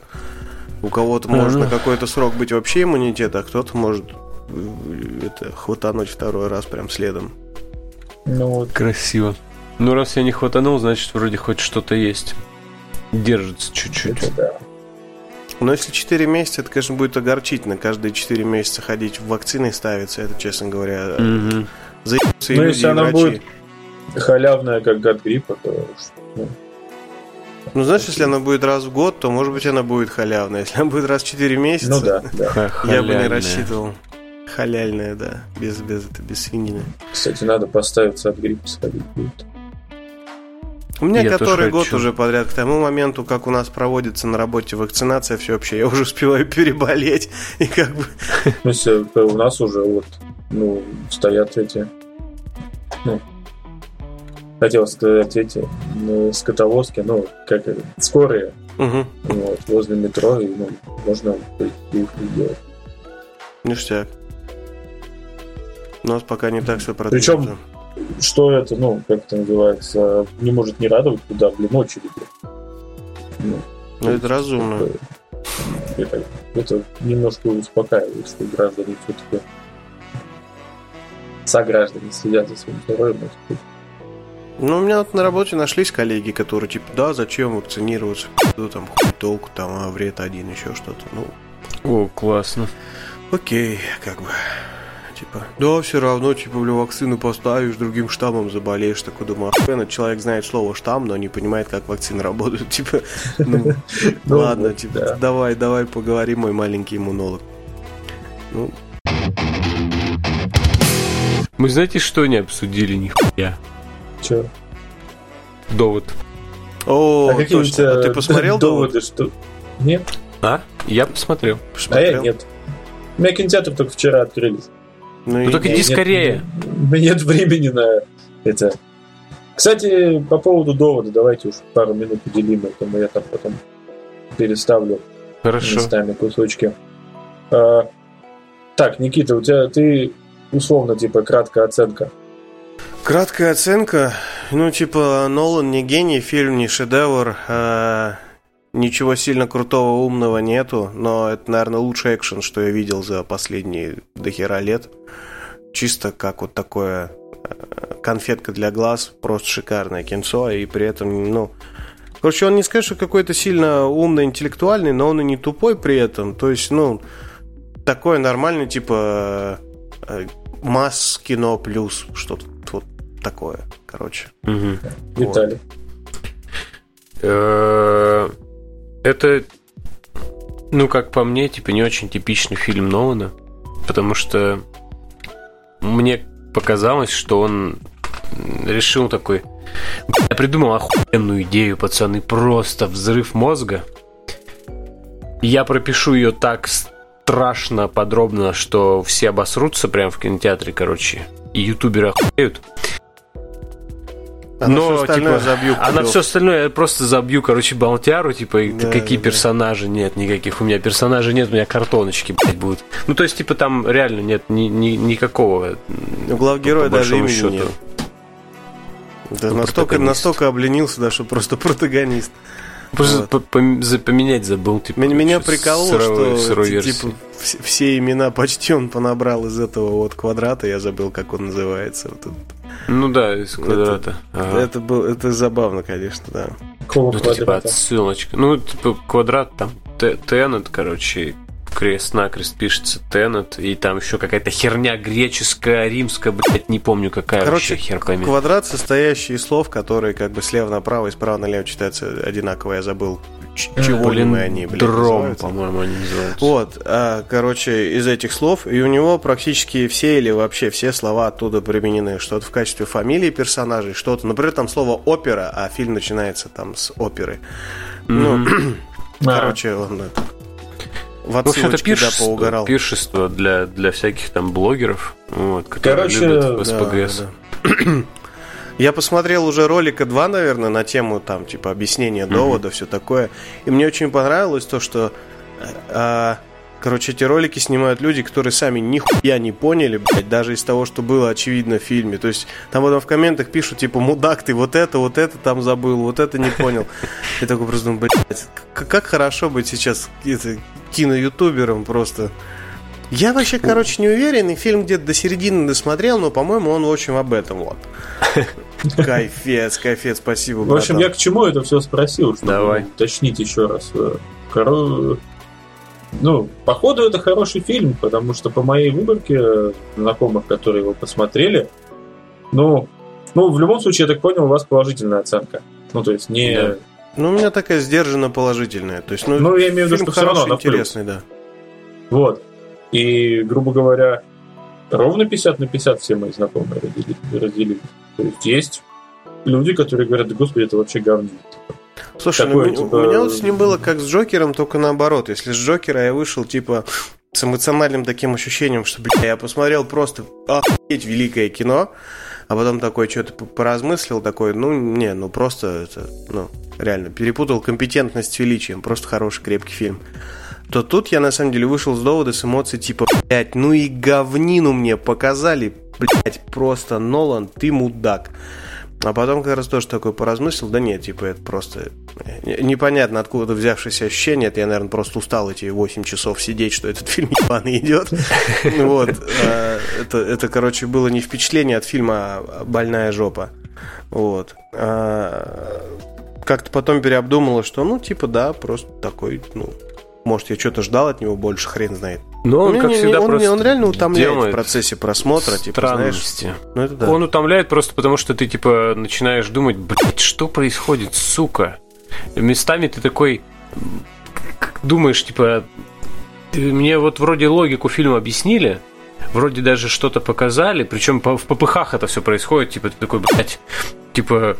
у кого-то может Ага. на какой-то срок быть вообще иммунитет, а кто-то может э, это хватануть второй раз прям следом. Ну, вот. Красиво. Ну, раз я не хватанул, значит, вроде хоть что-то есть. Держится чуть-чуть. это да. Но если 4 месяца, это, конечно, будет огорчительно. Каждые 4 месяца ходить в вакцины ставиться, это, честно говоря, Мгм. заебутся и Ну, люди, если и она врачи. будет Халявная, как от гриппа, то... ну, Ну, знаешь, если она будет раз в год, то, может быть, она будет халявная. Если она будет раз в 4 месяца, ну да, да. Я бы не рассчитывал. Халяльная, да. Без, без, это, без свинины. Кстати, надо поставиться от гриппа сходить будет. У меня Я который год хочу. уже подряд, к тому моменту, как у нас проводится на работе вакцинация всеобщая, я уже успеваю переболеть. И как бы... Ну, э, у нас уже вот, ну, стоят эти, ну, хотел сказать эти ну, скотовозки, ну, как это, скорые, Мгм. вот, возле метро, и, ну, можно их сделать. Ништяк. У нас пока не так все продвинуто. Причем- Что это, ну, как это называется, не может не радовать, куда, блин, очереди. Ну, Ну, это разумно. это, это немножко успокаивает, что граждане все-таки сограждане следят за своим здоровьем. это Ну, у меня вот на работе нашлись коллеги, которые типа, да, зачем вакцинироваться, ну, там, хуй толку, там, а вред один, еще что-то. Ну, О, классно. окей, как бы. Типа, да, все равно, типа, бля, вакцину поставишь, другим штаммом заболеешь. Такой думаю, охуенно, человек знает слово штамм, но не понимает, как вакцины работают. Типа, ну, Ну ладно, типа, да. давай, давай поговорим, мой маленький иммунолог. Ну, Мы знаете, что не обсудили нихуя? Чё? Довод. о, а какие точно. А ты посмотрел доводы, что... Нет? А? Я посмотрел. А Посмотрел? я нет. У меня кинотеатр только вчера открылись. Ну, Ну и- так иди нет- скорее. У меня нет времени на это. Кстати, по поводу довода, давайте уж пару минут уделим этому, я там потом переставлю Хорошо. местами кусочки. А, так, Никита, у тебя ты условно, типа, краткая оценка. Краткая оценка. Ну, типа, Нолан не гений, фильм не шедевр. а, ничего сильно крутого, умного нету. Но это, наверное, лучший экшен, что я видел за последние дохера лет. Чисто как вот такое э, конфетка для глаз. Просто шикарное кинцо. И при этом, ну... Короче, он не скажет, что какой-то сильно умный, интеллектуальный, но он и не тупой при этом. То есть, ну, такое нормальное, типа, э, масс кино плюс что-то вот такое, короче. Мгм. Виталий. Это, ну, как по мне, типа, не очень типичный фильм Нолана, потому что мне показалось, что он решил такой... «Бля, Я придумал охуенную идею, пацаны, просто взрыв мозга. Я пропишу ее так страшно подробно, что все обосрутся прямо в кинотеатре, короче, и ютуберы охуеют. А Но, остальное типа, забью. А на все остальное я просто забью, короче, болтяру, типа, и Да, какие да, да. персонажи нет, никаких. У меня персонажей нет, у меня картоночки, блядь, будут. Ну, то есть, типа, там реально нет ни, ни- никакого. У главгероя даже имени счету. нет. Да, Ну, настолько, настолько обленился, да, что просто протагонист. Просто Вот. поменять забыл, типа. Меня, меня прикололо, сырой- что сырой типа все, все имена почти он понабрал из этого вот квадрата, я забыл, как он называется. Вот этот. Ну да, из квадрата. Ага. Это, был, это забавно, конечно, да. Какого Ну, это типа отсылочка. Ну, типа, квадрат там, Т- Теннет, короче, крест-накрест пишется Теннет, и там еще какая-то херня греческая, римская, блядь, не помню какая Короче, вообще хер пойми. квадрат, состоящий из слов, которые как бы слева направо и справа налево читаются одинаково. Я забыл, ч- чего Блин, мы они, блядь, дром, по-моему, они называются. Вот, а, короче, из этих слов, и у него практически все или вообще все слова оттуда применены. Что-то в качестве фамилии персонажей, что-то. Например, там слово опера, а фильм начинается там с оперы. Ну, А, короче, он это, в В общем, это отсылочке, да, пиршество, поугарал. пиршество для, для всяких там блогеров, вот, которые Короче, любят в Да, СПГС. да. Я посмотрел уже ролика 2, наверное, на тему там, типа, объяснения довода, все такое. И мне очень понравилось то, что э, а, короче, эти ролики снимают люди, которые сами нихуя не поняли, блядь, даже из того, что было очевидно в фильме. То есть там потом в комментах пишут, типа, мудак, ты вот это, вот это там забыл, вот это не понял. Я такой просто думаю, блядь, как хорошо быть сейчас это, киноютубером просто. Я вообще, короче, не уверен, и фильм где-то до середины досмотрел, но, по-моему, он, в общем, об этом вот. Кайфец, кайфец, спасибо, В общем, я к чему это все спросил, чтобы Давай. уточнить еще раз. Э, коро- Ну, походу, это хороший фильм, потому что по моей выборке э, знакомых, которые его посмотрели, ну, ну, в любом случае, я так понял, у вас положительная оценка. Ну, то есть не... Да. Ну, у меня такая сдержанно положительная. То есть, ну, Ну, я имею в виду, что равно хороший, на плюс. интересный, да. Вот. И, грубо говоря, ровно 50 на 50 все мои знакомые разделили. разделили. То есть есть люди, которые говорят, да господи, это вообще говно. Слушай, Такое, ну, типа, у меня вот с ним было как с Джокером, только наоборот. Если с Джокера я вышел, типа, с эмоциональным таким ощущением, что, бля, я посмотрел просто охуеть великое кино, а потом такой что-то поразмыслил, такой, ну, не, ну, просто это, ну, реально, перепутал компетентность с величием, просто хороший, крепкий фильм. То тут я, на самом деле, вышел с довода с эмоций, типа, блядь, ну и говнину мне показали, блядь, просто, Нолан, ты мудак. А потом как раз тоже такой поразмыслил, да нет, типа это просто э, непонятно откуда взявшееся ощущение, это я, наверное, просто устал эти 8 часов сидеть, что этот фильм ебаный идет. Вот. э, Это, это, короче, было не впечатление от фильма а «Больная жопа». Вот. А, Как-то потом переобдумала, что, ну, типа, да, просто такой, ну, может, я что-то ждал от него больше, хрен знает. Но он, Не, как не, не, всегда, он, просто он реально утомляет в процессе просмотра, типа, знаешь. Ну, это да. Он утомляет просто потому, что ты, типа, начинаешь думать, блядь, что происходит, сука? Местами ты такой думаешь, типа, мне вот вроде логику фильма объяснили, вроде даже что-то показали, причем в попыхах это все происходит, типа, ты такой, блядь, типа,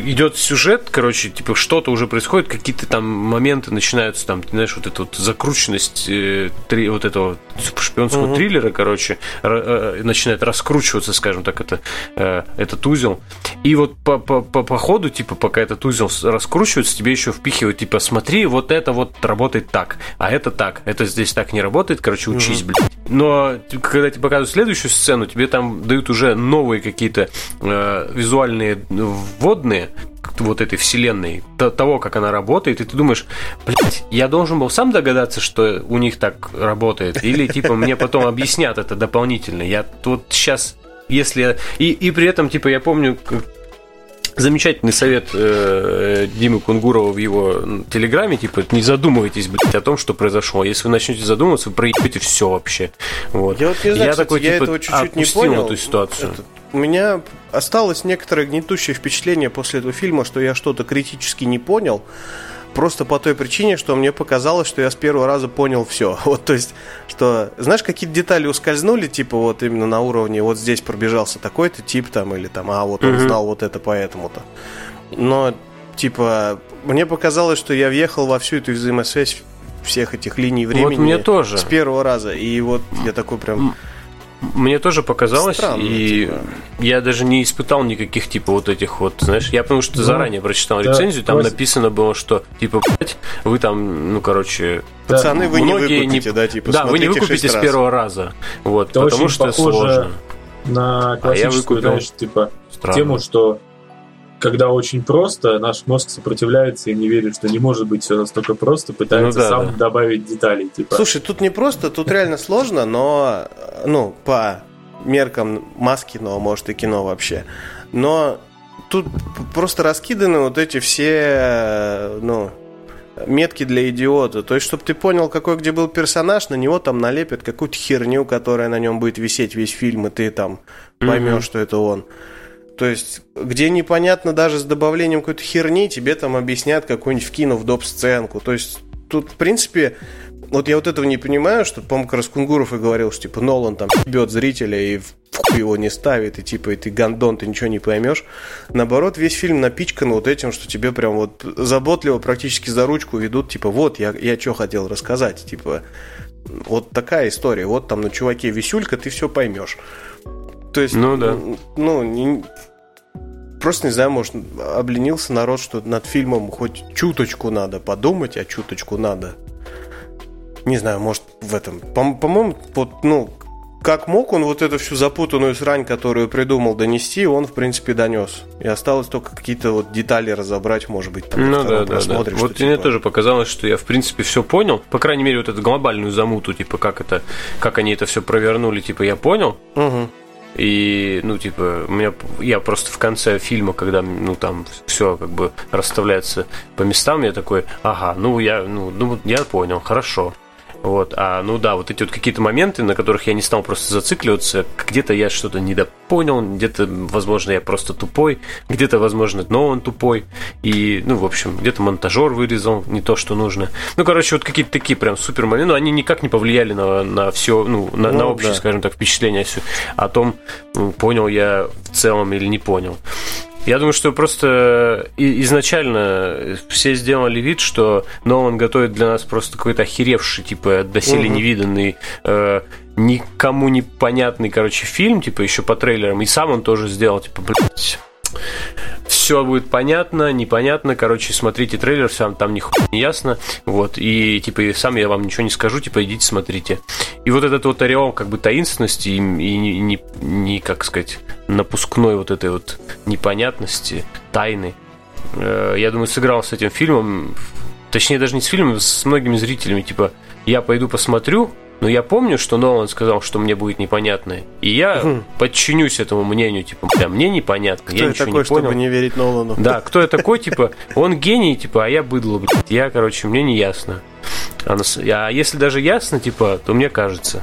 идет сюжет, короче, типа что-то уже происходит, какие-то там моменты начинаются, там, ты знаешь, вот эта вот закрученность э, три, вот этого шпионского Мгм. триллера, короче, ра- э, начинает раскручиваться, скажем так, это, э, этот узел. И вот по, по, по, по ходу, типа, пока этот узел раскручивается, тебе еще впихивают, типа, смотри, вот это вот работает так, а это так, это здесь так не работает, короче, учись, блядь. Но когда тебе показывают следующую сцену, тебе там дают уже новые какие-то э, визуальные вводные вот этой вселенной, то- того, как она работает, и ты думаешь, блядь, я должен был сам догадаться, что у них так работает, или типа мне потом объяснят это дополнительно. Я вот сейчас, если... И, и при этом, типа, я помню, замечательный совет э, Димы Кунгурова в его телеграме, типа, не задумывайтесь, блядь, о том, что произошло. Если вы начнете задумываться, вы проебете все вообще. Вот. Я вот не знаю, я кстати, такой, я типа, этого чуть-чуть не понял. эту ситуацию. Это- у меня осталось некоторое гнетущее впечатление после этого фильма, что я что-то критически не понял. Просто по той причине, что мне показалось, что я с первого раза понял все. Вот, то есть, что, знаешь, какие-то детали ускользнули, типа вот именно на уровне, вот здесь пробежался такой-то тип там, или там, а вот он знал вот это поэтому-то. Но, типа, мне показалось, что я въехал во всю эту взаимосвязь всех этих линий времени Вот мне тоже. с первого раза. И вот я такой прям... Мне тоже показалось, Странно, и типа. я даже не испытал никаких типа вот этих вот, знаешь, я потому что Ну, заранее прочитал да, рецензию, там Вася. написано было, что типа, блядь, вы там, ну, короче, Пацаны, вы не выкупите, да, типа, да, вы не выкупите с раз. первого раза, вот, Это потому очень что похоже сложно, На классическую, выкупил. знаешь, типа, странно. тему, что когда очень просто, наш мозг сопротивляется и не верит, что не может быть все настолько просто, пытается Ну да, сам да. добавить деталей. Типа, Слушай, тут не просто, тут реально сложно, но, ну, по меркам Маскиного, может, и кино вообще. Но тут просто раскиданы вот эти все, ну, метки для идиота. То есть, чтобы ты понял, какой где был персонаж, на него там налепят какую-то херню, которая на нем будет висеть весь фильм, и ты там поймешь, mm-hmm. что это он. То есть, где непонятно даже с добавлением какой-то херни, тебе там объяснят какую-нибудь вкинув доп. сценку. То есть, тут, в принципе, вот я вот этого не понимаю, что, по-моему, Краскунгуров и говорил, что, типа, Нолан там бьет зрителя и в его не ставит, и, типа, и ты гандон, ты ничего не поймешь. Наоборот, весь фильм напичкан вот этим, что тебе прям вот заботливо практически за ручку ведут, типа, вот, я, я что хотел рассказать, типа, вот такая история, вот там на чуваке висюлька, ты все поймешь. То есть, ну, да. ну не, просто, не знаю, может, обленился народ, что над фильмом хоть чуточку надо подумать, а чуточку надо не знаю, может, в этом. По-моему, вот, ну, как мог он вот эту всю запутанную срань, которую придумал, донести, он, в принципе, донес. И осталось только какие-то вот детали разобрать, может быть, там, ну, да, да, да. Вот типа... мне тоже показалось, что я, в принципе, все понял. По крайней мере, вот эту глобальную замуту, типа, как это, как они это все провернули, типа, я понял. Угу. И, ну, типа, у меня я просто в конце фильма, когда, ну, там все как бы расставляется по местам, я такой, ага, ну, я, ну, ну я понял, хорошо. Вот, а ну да, вот эти вот какие-то моменты, на которых я не стал просто зацикливаться, где-то я что-то недопонял, где-то, возможно, я просто тупой, где-то, возможно, но он тупой, и, ну, в общем, где-то монтажер вырезал не то, что нужно. Ну, короче, вот какие-то такие прям супер моменты, но они никак не повлияли на, на все, ну, на, ну, на общее, да. скажем так, впечатление о том, понял я в целом или не понял. Я думаю, что просто изначально все сделали вид, что Нолан готовит для нас просто какой-то охеревший, типа, доселе угу. невиданный, э, никому непонятный, короче, фильм, типа, еще по трейлерам. И сам он тоже сделал, типа, блядь, все будет понятно, непонятно, короче, смотрите трейлер, сам там ни не ясно, вот, и, типа, и сам я вам ничего не скажу, типа, идите смотрите. И вот этот вот ореол, как бы, таинственности и, и не, не, не, как сказать, напускной вот этой вот непонятности, тайны, э, я думаю, сыграл с этим фильмом, точнее, даже не с фильмом, с многими зрителями, типа, я пойду посмотрю, но я помню, что Нолан сказал, что мне будет непонятно. И я угу. подчинюсь этому мнению, типа, бля, мне непонятно, кто я, я ничего такой, не понял. чтобы не верить Нолану? Да, кто я такой, типа, он гений, типа, а я быдло, блядь. Я, короче, мне не ясно. А, а если даже ясно, типа, то мне кажется.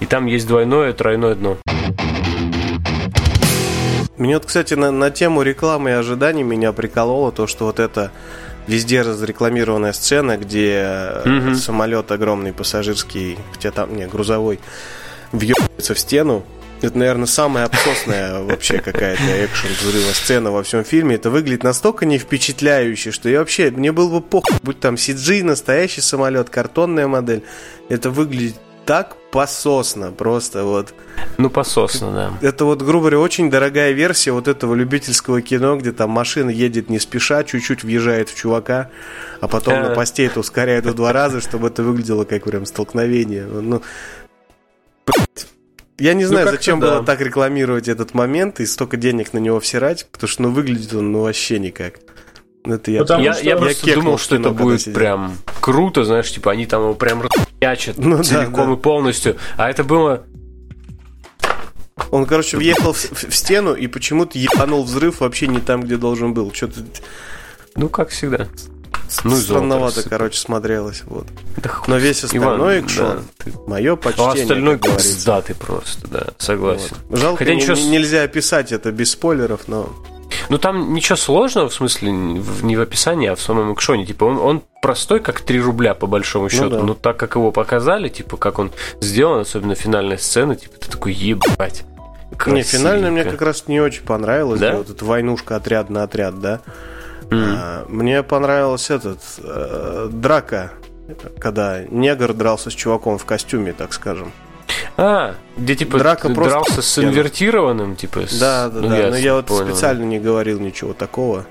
И там есть двойное, тройное дно. Мне вот, кстати, на, на тему рекламы и ожиданий меня прикололо то, что вот это везде разрекламированная сцена, где угу. самолет огромный пассажирский, хотя там, не, грузовой, въебается в стену. Это, наверное, самая обсосная вообще какая-то экшен взрыва сцена во всем фильме. Это выглядит настолько не впечатляюще, что я вообще, мне было бы похуй, будь там CG, настоящий самолет, картонная модель. Это выглядит так пососно, просто вот. Ну, пососно, да. Это вот, грубо говоря, очень дорогая версия вот этого любительского кино, где там машина едет не спеша, чуть-чуть въезжает в чувака, а потом на посте это ускоряет в два раза, чтобы это выглядело как прям столкновение. Ну, я не ну, знаю, ну, зачем да. было так рекламировать этот момент и столько денег на него всирать, потому что ну выглядит он ну вообще никак. Это я, я, что я просто думал, что это будет сидел. прям круто, знаешь, типа они там его прям ячат ну, целиком да, да. и полностью. А это было он, короче, въехал в, в, в стену и почему-то ебанул взрыв вообще не там, где должен был. Что-то. Ну, как всегда. Ну, Странновато, короче, смотрелось. Вот. Да Но весь остальной Иван, экшон, да. мое а почтение. А остальной да, ты просто, да, согласен. Вот. Жалко, Хотя ничего... нельзя описать это без спойлеров, но ну там ничего сложного, в смысле, не в описании, а в самом экшоне. Типа он, он простой, как 3 рубля, по большому счету. Ну, да. Но так как его показали, типа, как он сделан, особенно финальная сцена, типа, ты такой ебать. Красивенько. Не, финальная мне как раз не очень понравилась. Да? Вот эта войнушка отряд на отряд, да. Mm. Мне понравилась этот э, драка, когда негр дрался с чуваком в костюме, так скажем. А, где типа Драка дрался просто... с инвертированным, типа. С... Да, да, ну, да. Но я вот понял. специально не говорил ничего такого,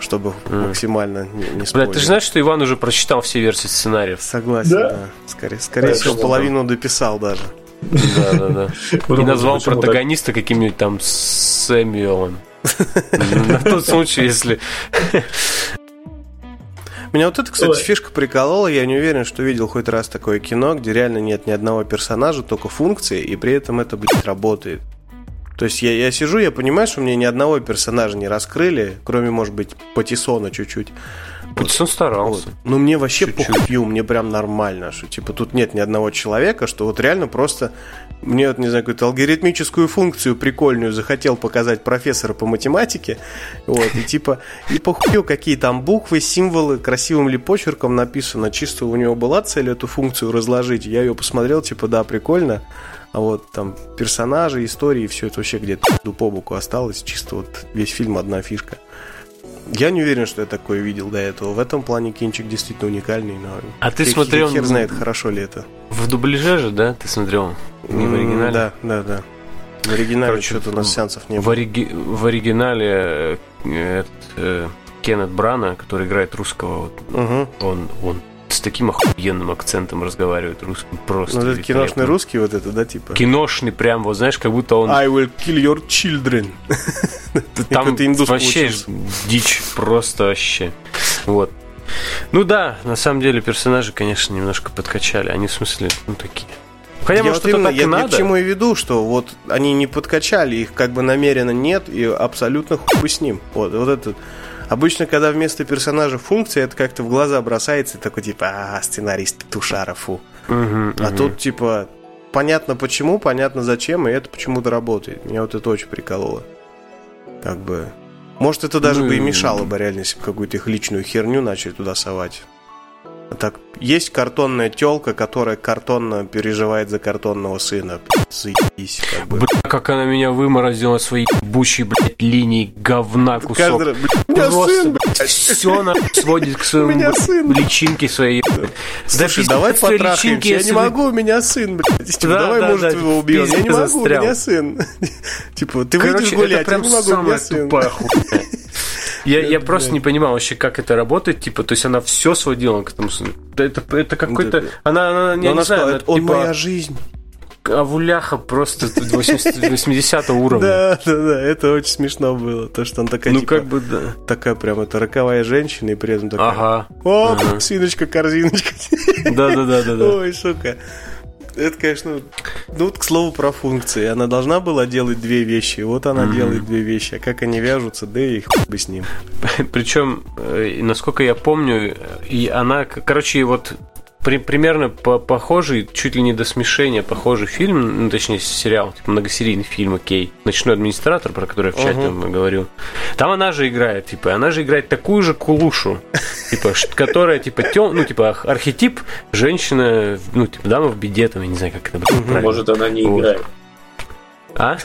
чтобы mm. максимально не, не Бля, ты же знаешь, что Иван уже прочитал все версии сценариев? Согласен, да. да. Скорее, скорее да, всего, половину да. дописал даже. Да, да, да. И назвал протагониста каким-нибудь там Сэмюэлом. На тот случай, если меня вот эта, кстати, Ой. фишка приколола. Я не уверен, что видел хоть раз такое кино, где реально нет ни одного персонажа, только функции, и при этом это, блядь, работает. То есть я, я сижу, я понимаю, что мне ни одного персонажа не раскрыли, кроме, может быть, Патисона чуть-чуть. Патисон старался. Вот. Ну, мне вообще похую, мне прям нормально, что типа тут нет ни одного человека, что вот реально просто мне вот, не знаю, какую-то алгоритмическую функцию прикольную захотел показать профессора по математике, вот, и типа, и похую, какие там буквы, символы, красивым ли почерком написано, чисто у него была цель эту функцию разложить, я ее посмотрел, типа, да, прикольно, а вот там персонажи, истории, все это вообще где-то по боку осталось, чисто вот весь фильм одна фишка. Я не уверен, что я такое видел до этого. В этом плане кинчик действительно уникальный, но... А ты смотрел... Хер знает, хорошо ли это. В дубляже же, да, ты смотрел? Не в оригинале? Да, да, да. В оригинале Короче, что-то у нас сеансов не в, было. Ориги... В оригинале э, э, Кеннет Брана, который играет русского, вот, угу. он, он с таким охуенным акцентом разговаривает русским просто. Ну, это киношный русский вот это, да, типа? Киношный прям, вот знаешь, как будто он... I will kill your children. Там вообще дичь, просто вообще. Вот. Ну да, на самом деле персонажи, конечно, немножко подкачали. Они в смысле, ну такие. Хотя, я может, вот именно, так я, надо. Я к чему и веду, что вот они не подкачали, их как бы намеренно нет, и абсолютно хуй с ним. Вот, вот это Обычно, когда вместо персонажа функция, это как-то в глаза бросается, и такой типа, а, сценарист петушара, фу. Угу, а угу. тут типа, понятно почему, понятно зачем, и это почему-то работает. Меня вот это очень прикололо. Как бы... Может, это даже ну, бы и мешало бы реально, если бы какую-то их личную херню начали туда совать. Так, есть картонная телка, которая картонно переживает за картонного сына. Заебись, как бы. Бля, как она меня выморозила свои бущие, блядь, линии говна кусок. Каждый, блядь, Просто, сын, блядь. все она сводит к своему личинке своей. Слушай, да, давай потрахаемся. Я не могу, у меня сын, блядь. Типа, да, давай, да, может, да, его убьем. Я не могу, застрял. у меня сын. Типа, ты выйдешь гулять, я не могу, у меня сын. Я, я просто не понимал вообще, как это работает. Типа, то есть она все сводила к этому. Это, это какой-то. Она, она, я не знаю, он типа моя жизнь. Авуляха просто 80 уровня. Да, да, да, это очень смешно было. То, что он такая, ну, типа, как бы, да. такая прям это роковая женщина, и при этом такая, ага. о, ага. свиночка, корзиночка. Да, да, да, да. Ой, сука. Это, конечно, ну вот к слову про функции. Она должна была делать две вещи. Вот она mm-hmm. делает две вещи. А как они вяжутся, да и их бы с ним. Причем, э, насколько я помню, и она, короче, вот при, примерно по похожий, чуть ли не до смешения, похожий фильм, ну, точнее, сериал, типа многосерийный фильм, окей. Ночной администратор, про который я в чате uh-huh. говорил. Там она же играет, типа, она же играет такую же кулушу, типа, которая, типа, тем, ну, типа, архетип женщина, ну, типа, дама в беде, там, я не знаю, как это правильно. Может, она не играет. А?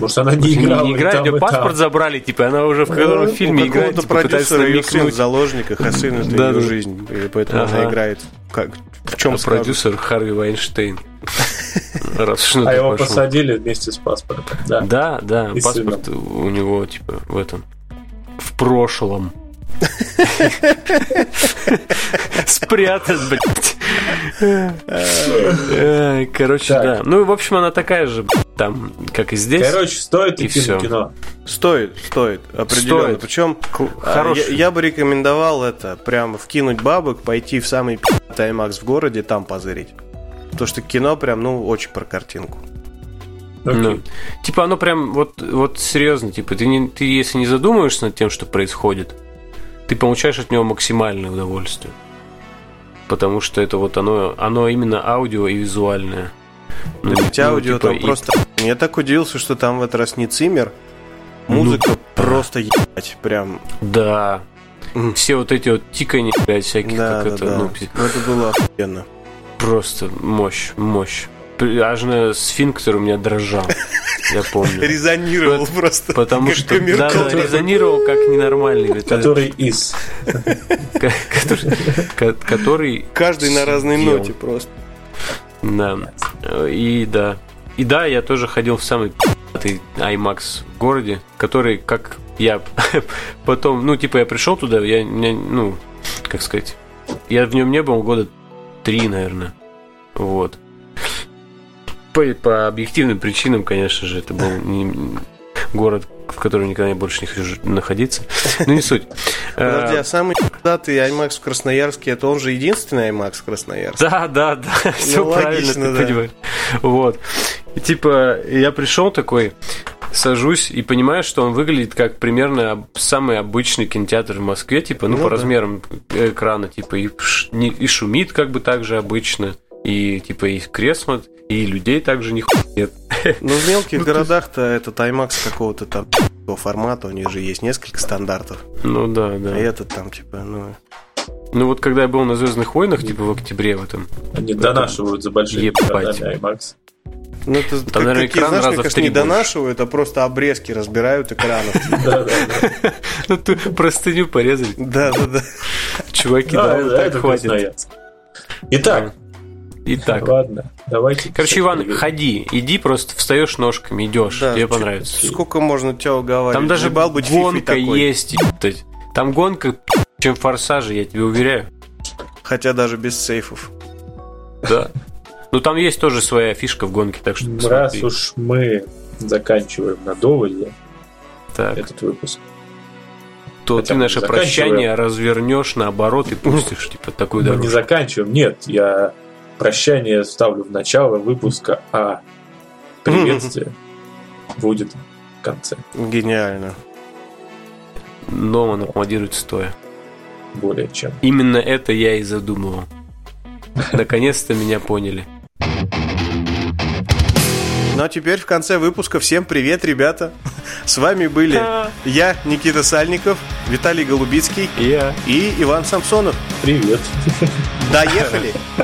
Может, она не играла. Не, играет, ее паспорт там. забрали, типа, она уже в каком ну, фильме играет, типа, пытается намекнуть. в заложниках, а сын это да, ее да. жизнь, и поэтому ага. она играет. Как, в чем а продюсер Харви Вайнштейн. Раз а его посадили вместе с паспортом. Да, да, да паспорт у него, типа, в этом, в прошлом. Спрятан, блядь. Короче, да. Ну, в общем, она такая же, там, как и здесь. Короче, стоит идти в кино. Стоит, стоит, определенно. Причем а, я бы рекомендовал это прям вкинуть бабок, пойти в самый IMAX в городе, там позырить. Потому что кино прям, ну, очень про картинку. Ну, типа оно прям вот, вот серьезно, типа ты, не, ты если не задумываешься над тем, что происходит, ты получаешь от него максимальное удовольствие. Потому что это вот оно, оно именно аудио и визуальное. Ну, ведь ну, аудио типа, там и... просто... Я так удивился, что там в этот раз не цимер. Музыка ну, просто ебать, прям... Да. Все вот эти вот тикания, блядь, всяких, да, как да, это, да. ну... ну это было охуенно. Просто мощь, мощь аж на сфинктер у меня дрожал. Я помню. Резонировал просто. Потому что да, резонировал как ненормальный. Который из. Который. Каждый на разной ноте просто. Да. И да. И да, я тоже ходил в самый IMAX в городе, который, как я потом, ну, типа, я пришел туда, я, ну, как сказать, я в нем не был года три, наверное. Вот по, по объективным причинам, конечно же, это был не город, в котором никогда больше не хочу находиться. Ну, не суть. Подожди, а самый датый IMAX в Красноярске, это он же единственный IMAX в Красноярске? Да, да, да, все ну, правильно, ты понимаешь. Вот. И, типа, я пришел такой, сажусь и понимаю, что он выглядит как примерно самый обычный кинотеатр в Москве, типа, ну, Ну по да. размерам экрана, типа, и, и шумит как бы так же обычно, и, типа, и кресла, и людей также не нет. Ну, в мелких Ну, то городах-то этот IMAX какого-то там формата, у них же есть несколько стандартов. Ну да, А да. этот там, типа, ну... Ну вот когда я был на Звездных войнах, типа в октябре в этом, Они донашивают за большие Ебать. IMAX. Ну, это как- наверное, какие, экран знаешь, раза мне в три не больше. донашивают, а просто обрезки разбирают экранов. Да, да, да. ну ты простыню порезали, Да, да, да. чуваки, Да, это- так это хватит. Итак, Итак, ладно, давайте. короче, Иван, ходи, иди просто встаешь ножками, идешь, Да, тебе чё- понравится. Сколько можно тебя уговаривать? Там даже Ебал быть гонка есть. Там гонка, чем в форсаже, я тебе уверяю. Хотя даже без сейфов. Да. Ну там есть тоже своя фишка в гонке, так что Раз посмотри. уж мы заканчиваем на доводе Так, этот выпуск, то хотя ты мы наше прощание развернешь наоборот и пустишь, типа, такую мы не дорожку. заканчиваем. Нет, я прощание ставлю в начало выпуска, а приветствие будет в конце. Гениально. Но он аплодирует стоя. Более чем. Именно это я и задумывал. Наконец-то меня поняли. Ну а теперь в конце выпуска всем привет, ребята. С вами были я, Никита Сальников, Виталий Голубицкий Я. и Иван Самсонов. Привет. Доехали!